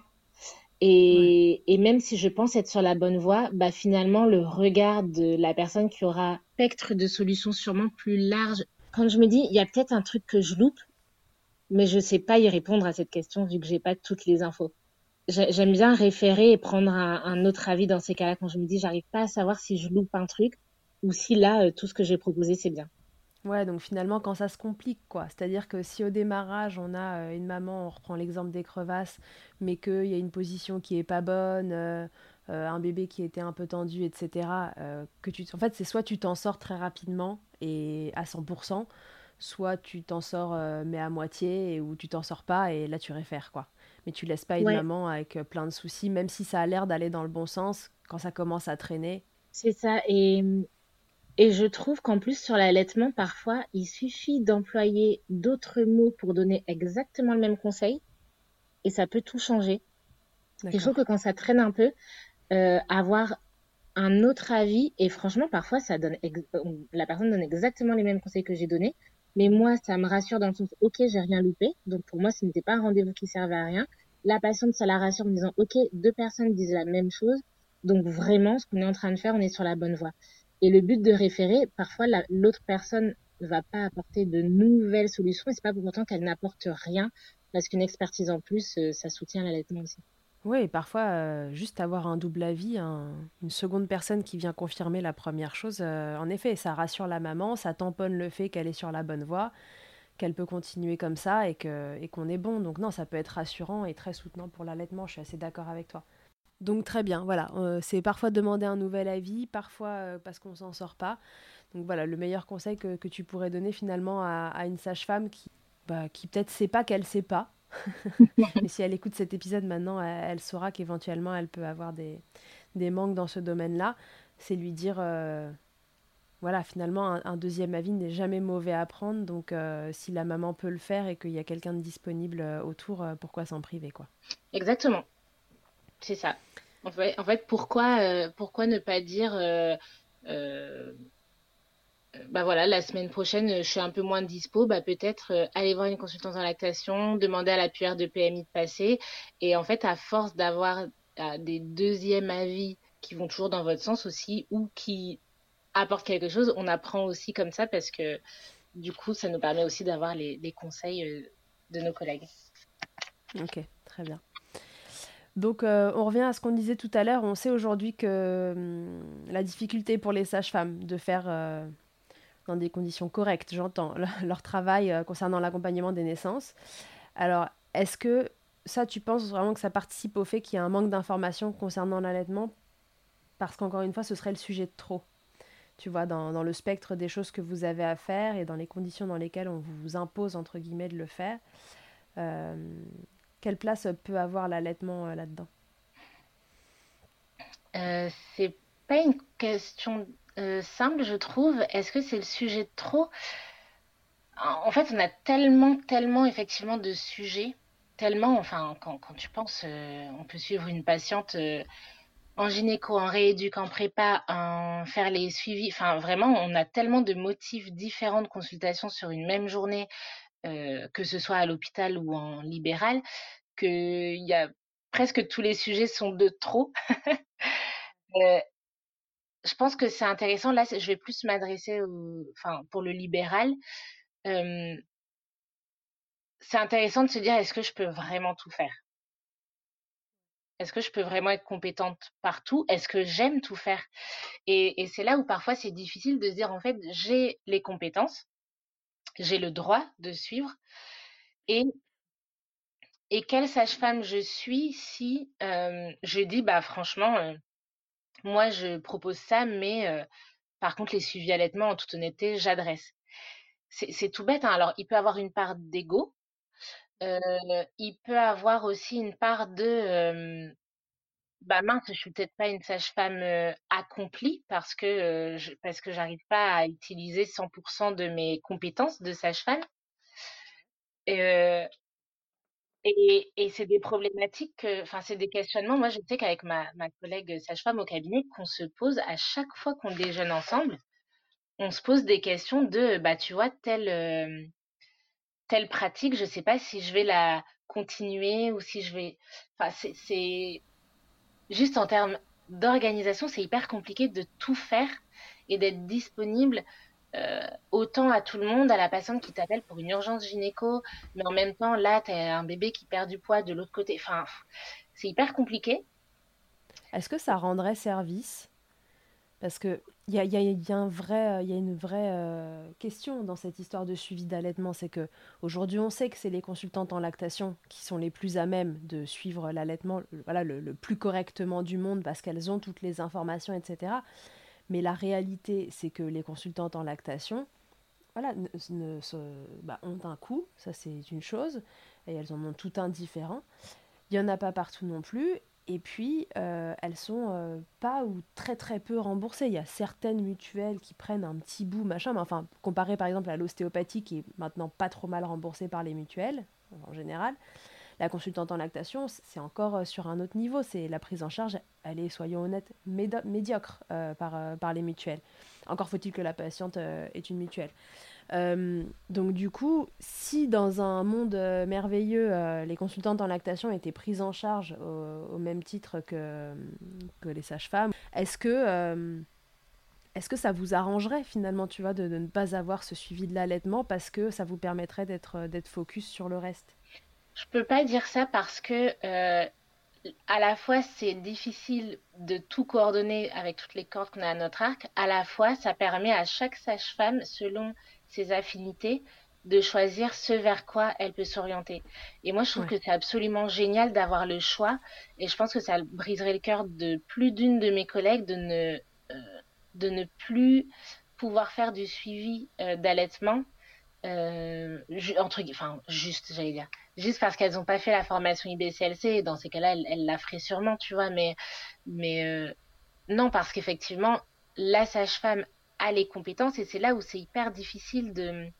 Et, et, même si je pense être sur la bonne voie, bah finalement, le regard de la personne qui aura spectre de solutions sûrement plus large. Quand je me dis, il y a peut-être un truc que je loupe, mais je sais pas y répondre à cette question vu que j'ai pas toutes les infos j'aime bien référer et prendre un, autre avis dans ces cas-là quand je me dis j'arrive pas à savoir si je loupe un truc ou si là euh, tout ce que j'ai proposé c'est bien. Ouais, donc finalement quand ça se complique quoi, c'est-à-dire que si au démarrage on a euh, une maman, on reprend l'exemple des crevasses, mais qu'il y a une position qui est pas bonne, euh, un bébé qui était un peu tendu, etc. que tu, en fait c'est soit tu t'en sors très rapidement et à 100%, soit tu t'en sors mais à moitié ou tu t'en sors pas et là tu réfères quoi mais tu laisses pas une maman avec euh, plein de soucis, même si ça a l'air d'aller dans le bon sens, quand ça commence à traîner. C'est ça, et, et je trouve qu'en plus sur l'allaitement, parfois, il suffit d'employer d'autres mots pour donner exactement le même conseil, et ça peut tout changer. Et je trouve que quand ça traîne un peu, euh, avoir un autre avis, et franchement, parfois, ça donne la personne donne exactement les mêmes conseils que j'ai donnés, mais moi, ça me rassure dans le sens, ok, j'ai rien loupé. Donc pour moi, ce n'était pas un rendez-vous qui servait à rien. La patiente, ça la rassure en disant, ok, deux personnes disent la même chose. Donc vraiment, ce qu'on est en train de faire, on est sur la bonne voie. Et le but de référer, parfois, l'autre personne ne va pas apporter de nouvelles solutions et c'est pas pour autant qu'elle n'apporte rien parce qu'une expertise en plus, euh, ça soutient l'allaitement aussi. Oui, parfois, euh, juste avoir un double avis, une seconde personne qui vient confirmer la première chose, euh, en effet, ça rassure la maman, ça tamponne le fait qu'elle est sur la bonne voie, qu'elle peut continuer comme ça et qu'on est bon. Donc non, ça peut être rassurant et très soutenant pour l'allaitement, je suis assez d'accord avec toi. Donc très bien, voilà, euh, c'est parfois demander un nouvel avis, parfois parce qu'on s'en sort pas. Donc voilà, le meilleur conseil que, que tu pourrais donner finalement à, à une sage-femme qui, bah, qui peut-être sait pas qu'elle sait pas, Mais si elle écoute cet épisode maintenant, elle, saura qu'éventuellement elle peut avoir des, des, manques dans ce domaine-là. C'est lui dire, euh, voilà, finalement, un, deuxième avis n'est jamais mauvais à prendre. Donc, euh, si la maman peut le faire et qu'il y a quelqu'un de disponible euh, autour, pourquoi s'en priver, quoi? Exactement. C'est ça. En fait, en fait pourquoi, pourquoi ne pas dire bah voilà, la semaine prochaine, je suis un peu moins dispo, bah peut-être euh, aller voir une consultante en lactation, demander à la PR de PMI de passer. Et en fait, à force d'avoir euh, des deuxièmes avis qui vont toujours dans votre sens aussi, ou qui apporte quelque chose, on apprend aussi comme ça parce que du coup, ça nous permet aussi d'avoir les, conseils de nos collègues. Ok, très bien. Donc euh, on revient à ce qu'on disait tout à l'heure. On sait aujourd'hui que hum, la difficulté pour les sages-femmes de faire euh, dans des conditions correctes, j'entends, leur travail euh, concernant l'accompagnement des naissances. Alors est-ce que ça, tu penses vraiment que ça participe au fait qu'il y a un manque d'informations concernant l'allaitement? Parce qu'encore une fois, ce serait le sujet de trop. Tu vois, dans, le spectre des choses que vous avez à faire et dans les conditions dans lesquelles on vous impose, entre guillemets, de le faire. Quelle place peut avoir l'allaitement euh, là-dedans? Euh, C'est pas une question euh, simple, je trouve. Est-ce que c'est le sujet de trop? En fait, on a tellement, tellement effectivement de sujets, tellement, enfin, quand, tu penses, on peut suivre une patiente en gynéco, en rééduc, en prépa, en faire les suivis. Enfin, vraiment, on a tellement de motifs différents de consultation sur une même journée, euh, que ce soit à l'hôpital ou en libéral, qu'il y a presque tous les sujets sont de trop. euh, je pense que c'est intéressant. Là, je vais plus m'adresser, enfin, pour le libéral. C'est intéressant de se dire est-ce que je peux vraiment tout faire? Est-ce que je peux vraiment être compétente partout? Est-ce que j'aime tout faire? Et, c'est là où parfois c'est difficile de se dire en fait j'ai les compétences, j'ai le droit de suivre et quelle sage-femme je suis si je dis bah franchement moi je propose ça mais euh, par contre les suivis allaitement en toute honnêteté j'adresse c'est tout bête hein. alors il peut avoir une part d'ego il peut avoir aussi une part de bah mince je suis peut-être pas une sage-femme accomplie parce que je, parce que j'arrive pas à utiliser 100% de mes compétences de sage-femme et, c'est des problématiques, enfin c'est des questionnements. Moi, je sais qu'avec ma, ma collègue sage-femme au cabinet, qu'on se pose à chaque fois qu'on déjeune ensemble, on se pose des questions de, bah tu vois, telle euh, telle pratique, je sais pas si je vais la continuer ou si je vais. Enfin, c'est juste en termes d'organisation, c'est hyper compliqué de tout faire et d'être disponible euh, autant à tout le monde, à la patiente qui t'appelle pour une urgence gynéco, mais en même temps, là, tu as un bébé qui perd du poids de l'autre côté. Enfin, c'est hyper compliqué. Est-ce que ça rendrait service? Parce qu'il y a, y, a, vrai, y a une vraie euh, question dans cette histoire de suivi d'allaitement. C'est que aujourd'hui, on sait que c'est les consultantes en lactation qui sont les plus à même de suivre l'allaitement voilà, le plus correctement du monde parce qu'elles ont toutes les informations, etc. Mais la réalité, c'est que les consultantes en lactation, voilà, ne, bah, ont un coût, ça c'est une chose, et elles en ont tout un différent. Il n'y en a pas partout non plus, et puis euh, elles sont euh, pas ou très très peu remboursées. Il y a certaines mutuelles qui prennent un petit bout, machin, mais enfin, comparé par exemple à l'ostéopathie qui est maintenant pas trop mal remboursée par les mutuelles, en général, la consultante en lactation, c'est encore euh, sur un autre niveau. C'est la prise en charge, elle est, soyons honnêtes, médiocre euh, par, euh, par les mutuelles. Encore faut-il que la patiente ait une mutuelle. donc du coup, si dans un monde merveilleux, les consultantes en lactation étaient prises en charge au, même titre que, les sages-femmes, est-ce que est-ce que ça vous arrangerait finalement, tu vois, de, de, ne pas avoir ce suivi de l'allaitement parce que ça vous permettrait d'être focus sur le reste? Je peux pas dire ça parce que euh, à la fois c'est difficile de tout coordonner avec toutes les cordes qu'on a à notre arc, à la fois ça permet à chaque sage-femme, selon ses affinités, de choisir ce vers quoi elle peut s'orienter. Et moi, je trouve que c'est absolument génial d'avoir le choix. Et je pense que ça briserait le cœur de plus d'une de mes collègues de ne, euh, de ne plus pouvoir faire du suivi euh, d'allaitement euh, entre enfin juste j'allais dire juste parce qu'elles n'ont pas fait la formation IBCLC dans ces cas-là elles, la feraient sûrement tu vois mais mais euh, non parce qu'effectivement la sage-femme a les compétences et c'est là où c'est hyper difficile de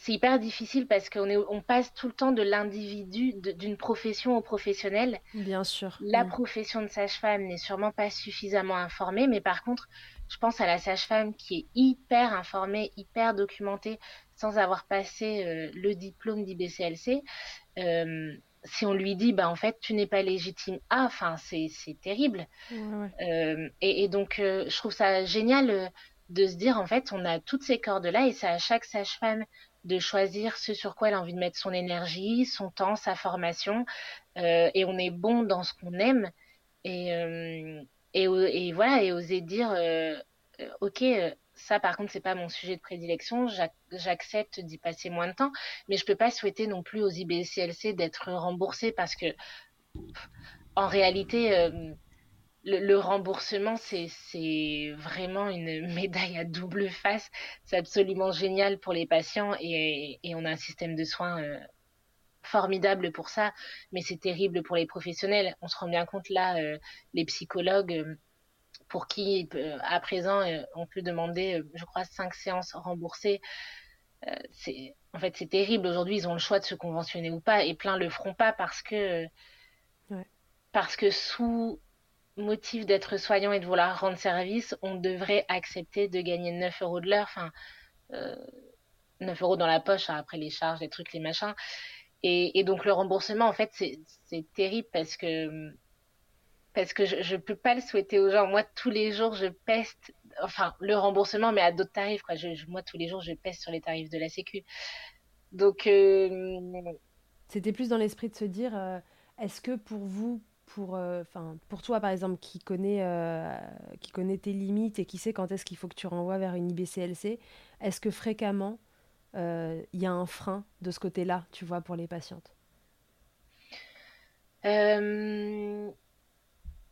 c'est hyper difficile parce qu'on est, on passe tout le temps de l'individu, d'une profession au professionnel. Bien sûr. La profession de sage-femme n'est sûrement pas suffisamment informée, mais par contre, je pense à la sage-femme qui est hyper informée, hyper documentée, sans avoir passé euh, le diplôme d'IBCLC. Euh, si on lui dit, bah en fait, tu n'es pas légitime à, enfin, c'est terrible. Euh, et, donc, je trouve ça génial de se dire, en fait, on a toutes ces cordes-là et c'est à chaque sage-femme de choisir ce sur quoi elle a envie de mettre son énergie, son temps, sa formation. et on est bon dans ce qu'on aime. Et, et, et, voilà, et oser dire, ok, ça, par contre, c'est pas mon sujet de prédilection. J'accepte d'y passer moins de temps, mais je peux pas souhaiter non plus aux IBCLC d'être remboursés parce que, en réalité, euh, le, remboursement, c'est vraiment une médaille à double face. C'est absolument génial pour les patients et, on a un système de soins euh, formidable pour ça, mais c'est terrible pour les professionnels. On se rend bien compte là, euh, les psychologues pour qui, euh, à présent, euh, on peut demander, euh, je crois, cinq séances remboursées. c'est en fait c'est terrible. Aujourd'hui, ils ont le choix de se conventionner ou pas, et plein le feront pas parce que parce que sous motif d'être soignant et de vouloir rendre service, on devrait accepter de gagner 9 euros de l'heure. Enfin, 9 euros dans la poche, hein, après les charges, les trucs, les machins. Et, et donc le remboursement, en fait, c'est terrible parce que parce que je ne peux pas le souhaiter aux gens. Moi, tous les jours, je peste, enfin, le remboursement, mais à d'autres tarifs. Quoi. moi, tous les jours, je peste sur les tarifs de la Sécu. Donc. Euh, C'était plus dans l'esprit de se dire euh, est-ce que pour vous, pour, euh, enfin, pour toi, par exemple, qui connaît, qui connaît tes limites et qui sait quand est-ce qu'il faut que tu renvoies vers une IBCLC, est-ce que fréquemment, il y a un frein de ce côté-là, tu vois, pour les patientes?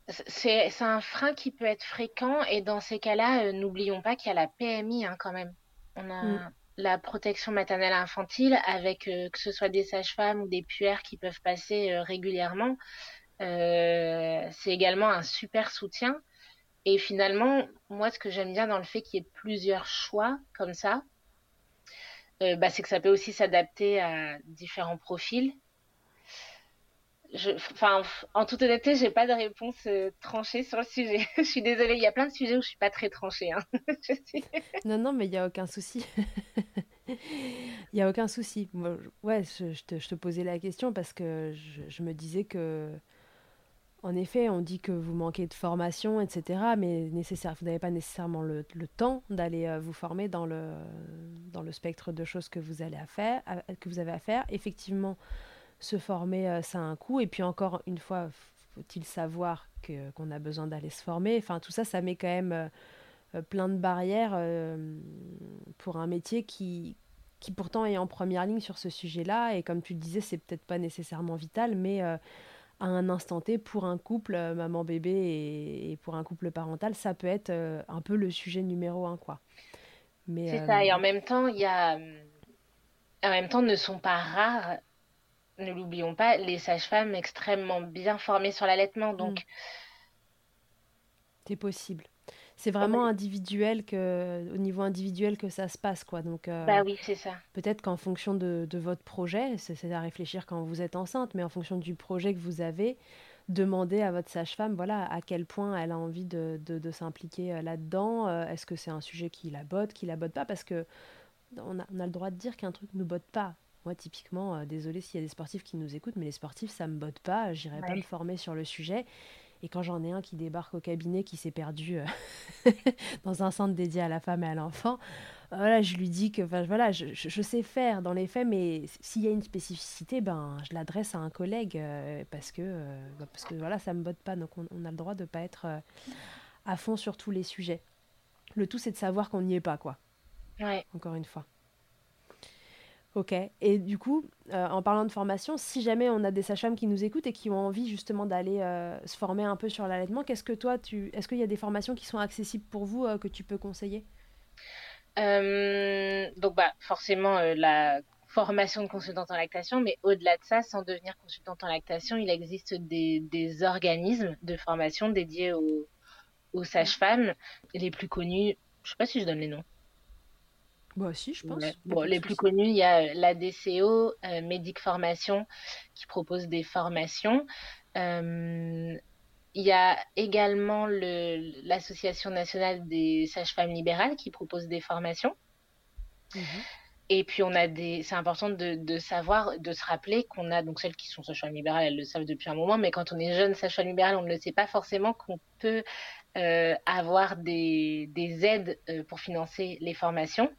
C'est un frein qui peut être fréquent et dans ces cas-là, euh, n'oublions pas qu'il y a la PMI hein, quand même. On a mm. la protection maternelle infantile avec euh, que ce soit des sages-femmes ou des puères qui peuvent passer euh, régulièrement. c'est également un super soutien. Et finalement, moi, ce que j'aime bien dans le fait qu'il y ait plusieurs choix comme ça, bah, c'est que ça peut aussi s'adapter à différents profils enfin, en toute honnêteté, j'ai pas de réponse euh, tranchée sur le sujet. je suis désolée, il y a plein de sujets où je suis pas très tranchée. Hein. Non, non, mais il y a aucun souci. Il y a aucun souci. ouais, je, te, posais la question parce que je, me disais que, en effet, on dit que vous manquez de formation, etc., mais nécessaire, vous n'avez pas nécessairement le, le temps d'aller euh, vous former dans le, dans le spectre de choses que vous, allez à faire, que vous avez à faire. Effectivement, se former, euh, ça a un coût. Et puis encore une fois, faut-il savoir que, qu'on a besoin d'aller se former? Enfin, tout ça, ça met quand même euh, euh, plein de barrières pour un métier qui, qui pourtant est en première ligne sur ce sujet-là. Et comme tu le disais, c'est peut-être pas nécessairement vital, mais à un instant T, pour un couple, maman-bébé et, pour un couple parental, ça peut être un peu le sujet numéro un, quoi. Mais, c'est ça, et en même temps, il y a... En même temps, ne sont pas rares ne l'oublions pas, les sages-femmes extrêmement bien formées sur l'allaitement. Donc, mm. c'est possible. C'est vraiment individuel que, au niveau individuel que ça se passe, quoi. Donc, euh, bah oui, c'est ça. Peut-être qu'en fonction de, votre projet, c'est à réfléchir quand vous êtes enceinte, mais en fonction du projet que vous avez, demandez à votre sage-femme, voilà, à quel point elle a envie de, de, s'impliquer euh, là-dedans. Euh, est-ce que c'est un sujet qui la botte, qui la botte pas? Parce que on a, on a le droit de dire qu'un truc ne botte pas. Moi, typiquement, euh, désolé s'il y a des sportifs qui nous écoutent, mais les sportifs, ça me botte pas. J'irai pas me former sur le sujet. Et quand j'en ai un qui débarque au cabinet, qui s'est perdu euh, dans un centre dédié à la femme et à l'enfant, voilà, je lui dis que voilà, je, je, sais faire dans les faits, mais s'il y a une spécificité, ben, je l'adresse à un collègue euh, parce, que, bah, parce que voilà, ça me botte pas. Donc on, on a le droit de pas être à fond sur tous les sujets. Le tout, c'est de savoir qu'on n'y est pas, quoi. Ouais. Encore une fois. Ok. Et du coup, euh, en parlant de formation, si jamais on a des sages-femmes qui nous écoutent et qui ont envie justement d'aller euh, se former un peu sur l'allaitement, qu'est-ce que toi, tu, est-ce qu'il y a des formations qui sont accessibles pour vous euh, que tu peux conseiller? Donc, bah, forcément, la formation de consultante en lactation, mais au-delà de ça, sans devenir consultante en lactation, il existe des, des organismes de formation dédiés aux, aux sages-femmes. Les plus connus, je sais pas si je donne les noms. Bah si, je pense. Bon, les plus connus, il y a la DCO, euh, Médic Formation, qui propose des formations. Euh, il y a également l'Association nationale des sages-femmes libérales qui propose des formations. Mhm. et puis on a des, c'est important de, de, savoir, de se rappeler qu'on a donc celles qui sont sage-femme libérales, elles le savent depuis un moment, mais quand on est jeune sage-femme libérale, on ne le sait pas forcément qu'on peut euh, avoir des, des aides euh, pour financer les formations.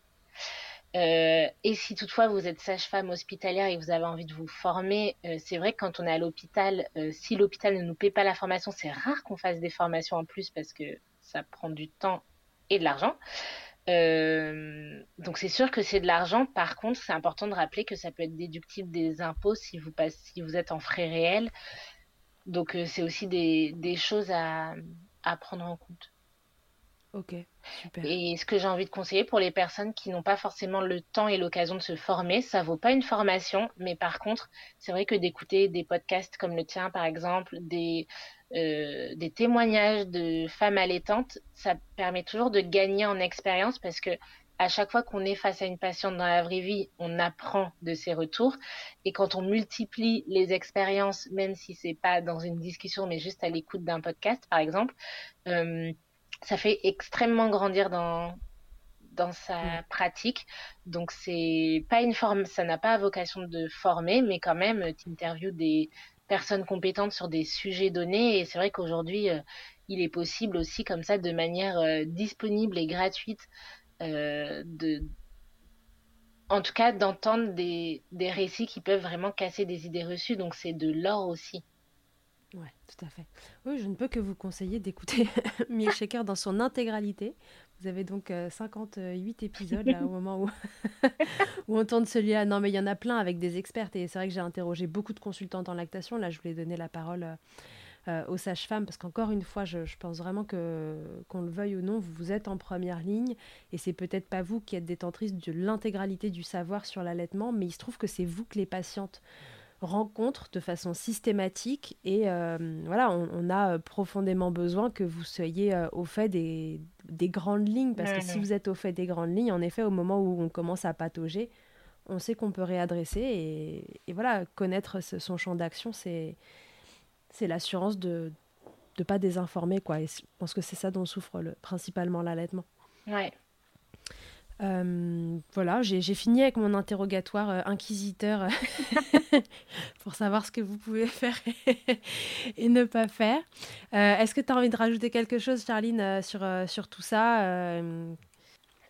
Euh, et si toutefois vous êtes sage-femme hospitalière et vous avez envie de vous former, euh, c'est vrai que quand on est à l'hôpital, euh, si l'hôpital ne nous paie pas la formation, c'est rare qu'on fasse des formations en plus parce que ça prend du temps et de l'argent. Donc c'est sûr que c'est de l'argent. Par contre, c'est important de rappeler que ça peut être déductible des impôts si vous, êtes en frais réels. Donc c'est aussi des, choses à prendre en compte. Ok, super. Et ce que j'ai envie de conseiller pour les personnes qui n'ont pas forcément le temps et l'occasion de se former, ça vaut pas une formation, mais par contre, c'est vrai que d'écouter des podcasts comme le tien, par exemple, des, euh, des témoignages de femmes allaitantes, ça permet toujours de gagner en expérience parce que à chaque fois qu'on est face à une patiente dans la vraie vie, on apprend de ses retours. Et quand on multiplie les expériences, même si c'est pas dans une discussion, mais juste à l'écoute d'un podcast, par exemple, euh, ça fait extrêmement grandir dans dans sa mmh. pratique. Donc c'est pas une forme, ça n'a pas vocation de former, mais quand même, tu interviews des personnes compétentes sur des sujets donnés. Et c'est vrai qu'aujourd'hui, euh, il est possible aussi comme ça, de manière euh, disponible et gratuite, euh, de en tout cas d'entendre des, des récits qui peuvent vraiment casser des idées reçues. Donc c'est de l'or aussi. Oui, tout à fait. Oui, je ne peux que vous conseiller d'écouter Milkshaker dans son intégralité. Vous avez donc 58 euh, épisodes là, au moment où, où on tourne celui-là. Non, mais il y en a plein avec des expertes. Et c'est vrai que j'ai interrogé beaucoup de consultantes en lactation. Là, je voulais donner la parole euh, euh, aux sages-femmes parce qu'encore une fois, je, pense vraiment que, qu'on le veuille ou non, vous, vous êtes en première ligne. Et c'est peut-être pas vous qui êtes détentrice de l'intégralité du savoir sur l'allaitement, mais il se trouve que c'est vous que les patientes rencontre de façon systématique et euh, voilà, on, a euh, profondément besoin que vous soyez euh, au fait des, des, grandes lignes parce que si vous êtes au fait des grandes lignes, en effet, au moment où on commence à patauger, on sait qu'on peut réadresser et, et voilà, connaître son champ d'action, c'est c'est l'assurance de ne pas désinformer quoi. Et je pense que c'est ça dont souffre le, principalement l'allaitement. Ouais. Euh, voilà, j'ai fini avec mon interrogatoire euh, inquisiteur pour savoir ce que vous pouvez faire et, ne pas faire. Euh, est-ce que tu as envie de rajouter quelque chose, Charline, sur, sur tout ça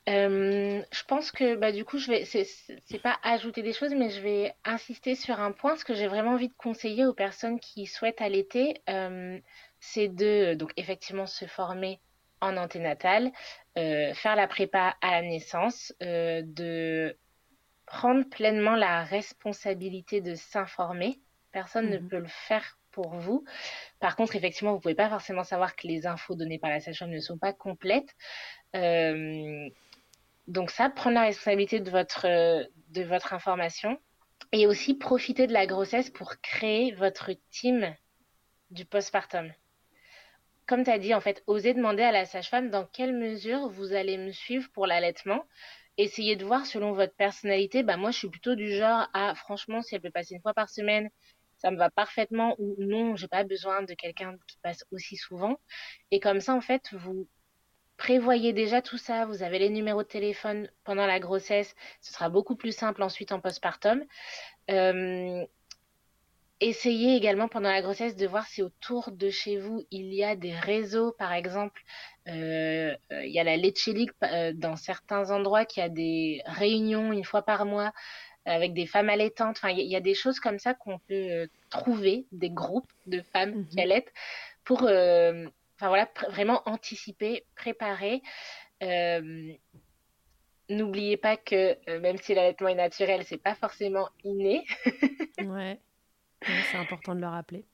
je pense que bah, du coup, je vais, c'est pas ajouter des choses, mais je vais insister sur un point. Ce que j'ai vraiment envie de conseiller aux personnes qui souhaitent allaiter, c'est de, donc effectivement, se former en anténatal, euh, faire la prépa à la naissance, euh, de prendre pleinement la responsabilité de s'informer. Personne ne mhm. peut le faire pour vous. Par contre, effectivement, vous pouvez pas forcément savoir que les infos données par la sage-femme ne sont pas complètes. Euh, donc ça, prendre la responsabilité de votre de votre information et aussi profiter de la grossesse pour créer votre team du postpartum comme tu as dit, en fait, osez demander à la sage-femme dans quelle mesure vous allez me suivre pour l'allaitement. Essayez de voir selon votre personnalité. Bah, moi, je suis plutôt du genre à, franchement, si elle peut passer une fois par semaine, ça me va parfaitement ou non, j'ai pas besoin de quelqu'un qui passe aussi souvent. Et comme ça, en fait, vous prévoyez déjà tout ça. Vous avez les numéros de téléphone pendant la grossesse. Ce sera beaucoup plus simple ensuite en postpartum. Euh, Essayez également pendant la grossesse de voir si autour de chez vous il y a des réseaux, par exemple, euh, euh il y a la Leche League euh, dans certains endroits qui a des réunions une fois par mois avec des femmes allaitantes. Enfin, il y, a des choses comme ça qu'on peut euh, trouver, des groupes de femmes mmh qui allaitent pour, enfin voilà, vraiment anticiper, préparer. N'oubliez pas que même si l'allaitement est naturel, c'est pas forcément inné. ouais c'est important de le rappeler.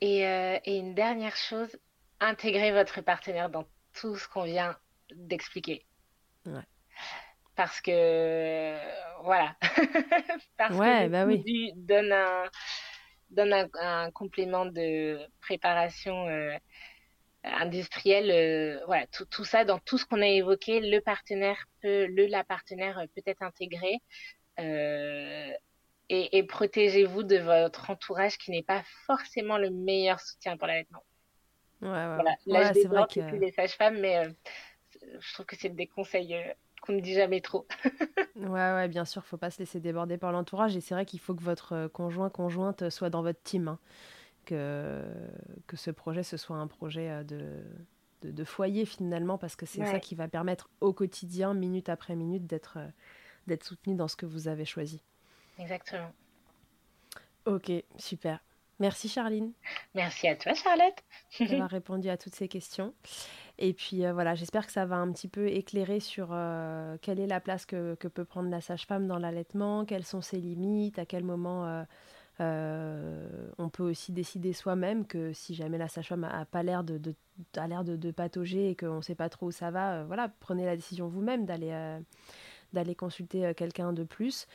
Et, euh, et, une dernière chose, intégrez votre partenaire dans tout ce qu'on vient d'expliquer. Ouais. Parce que, voilà. Parce ouais, que bah oui. donne, un, donne un, un, complément de préparation euh, industrielle. Euh, voilà, tout, tout, ça, dans tout ce qu'on a évoqué, le partenaire peut, le, la partenaire peut être intégré. Euh, et, protégez-vous de votre entourage qui n'est pas forcément le meilleur soutien pour l'allaitement. Ouais, ouais. Voilà. Là, je c'est vrai que... les sages-femmes, mais euh, je trouve que c'est des conseils euh, qu'on ne dit jamais trop. ouais, ouais, bien sûr, faut pas se laisser déborder par l'entourage. Et c'est vrai qu'il faut que votre conjoint, conjointe soit dans votre team. Hein. Que, que ce projet, ce soit un projet de, de, foyer finalement, parce que c'est ça qui va permettre au quotidien, minute après minute, d'être d'être soutenu dans ce que vous avez choisi. Exactement. Ok, super. Merci Charline. Merci à toi Charlotte. d'avoir répondu à toutes ces questions. Et puis euh, voilà, j'espère que ça va un petit peu éclairer sur euh, quelle est la place que, peut prendre la sage-femme dans l'allaitement, quelles sont ses limites, à quel moment euh, on peut aussi décider soi-même que si jamais la sage-femme n'a pas l'air de, de, l'air de, de, patauger et qu'on ne sait pas trop où ça va, voilà, prenez la décision vous-même d'aller d'aller consulter quelqu'un de plus.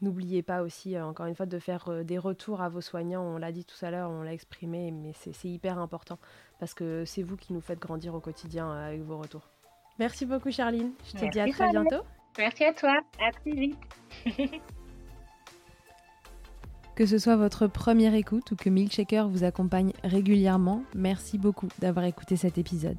N'oubliez pas aussi, euh, encore une fois, de faire euh, des retours à vos soignants. On l'a dit tout à l'heure, on l'a exprimé, mais c'est hyper important parce que c'est vous qui nous faites grandir au quotidien euh, avec vos retours. Merci beaucoup, Charline. Je te dis à très bientôt. Merci à toi. À très vite. que ce soit votre première écoute ou que Milkshaker vous accompagne régulièrement, merci beaucoup d'avoir écouté cet épisode.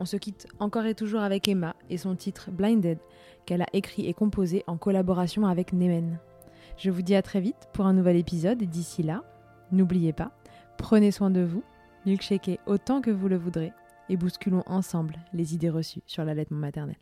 On se quitte encore et toujours avec Emma et son titre Blinded qu'elle a écrit et composé en collaboration avec Nemen. Je vous dis à très vite pour un nouvel épisode et d'ici là, n'oubliez pas, prenez soin de vous, milkshakez autant que vous le voudrez et bousculons ensemble les idées reçues sur l'allaitement maternel.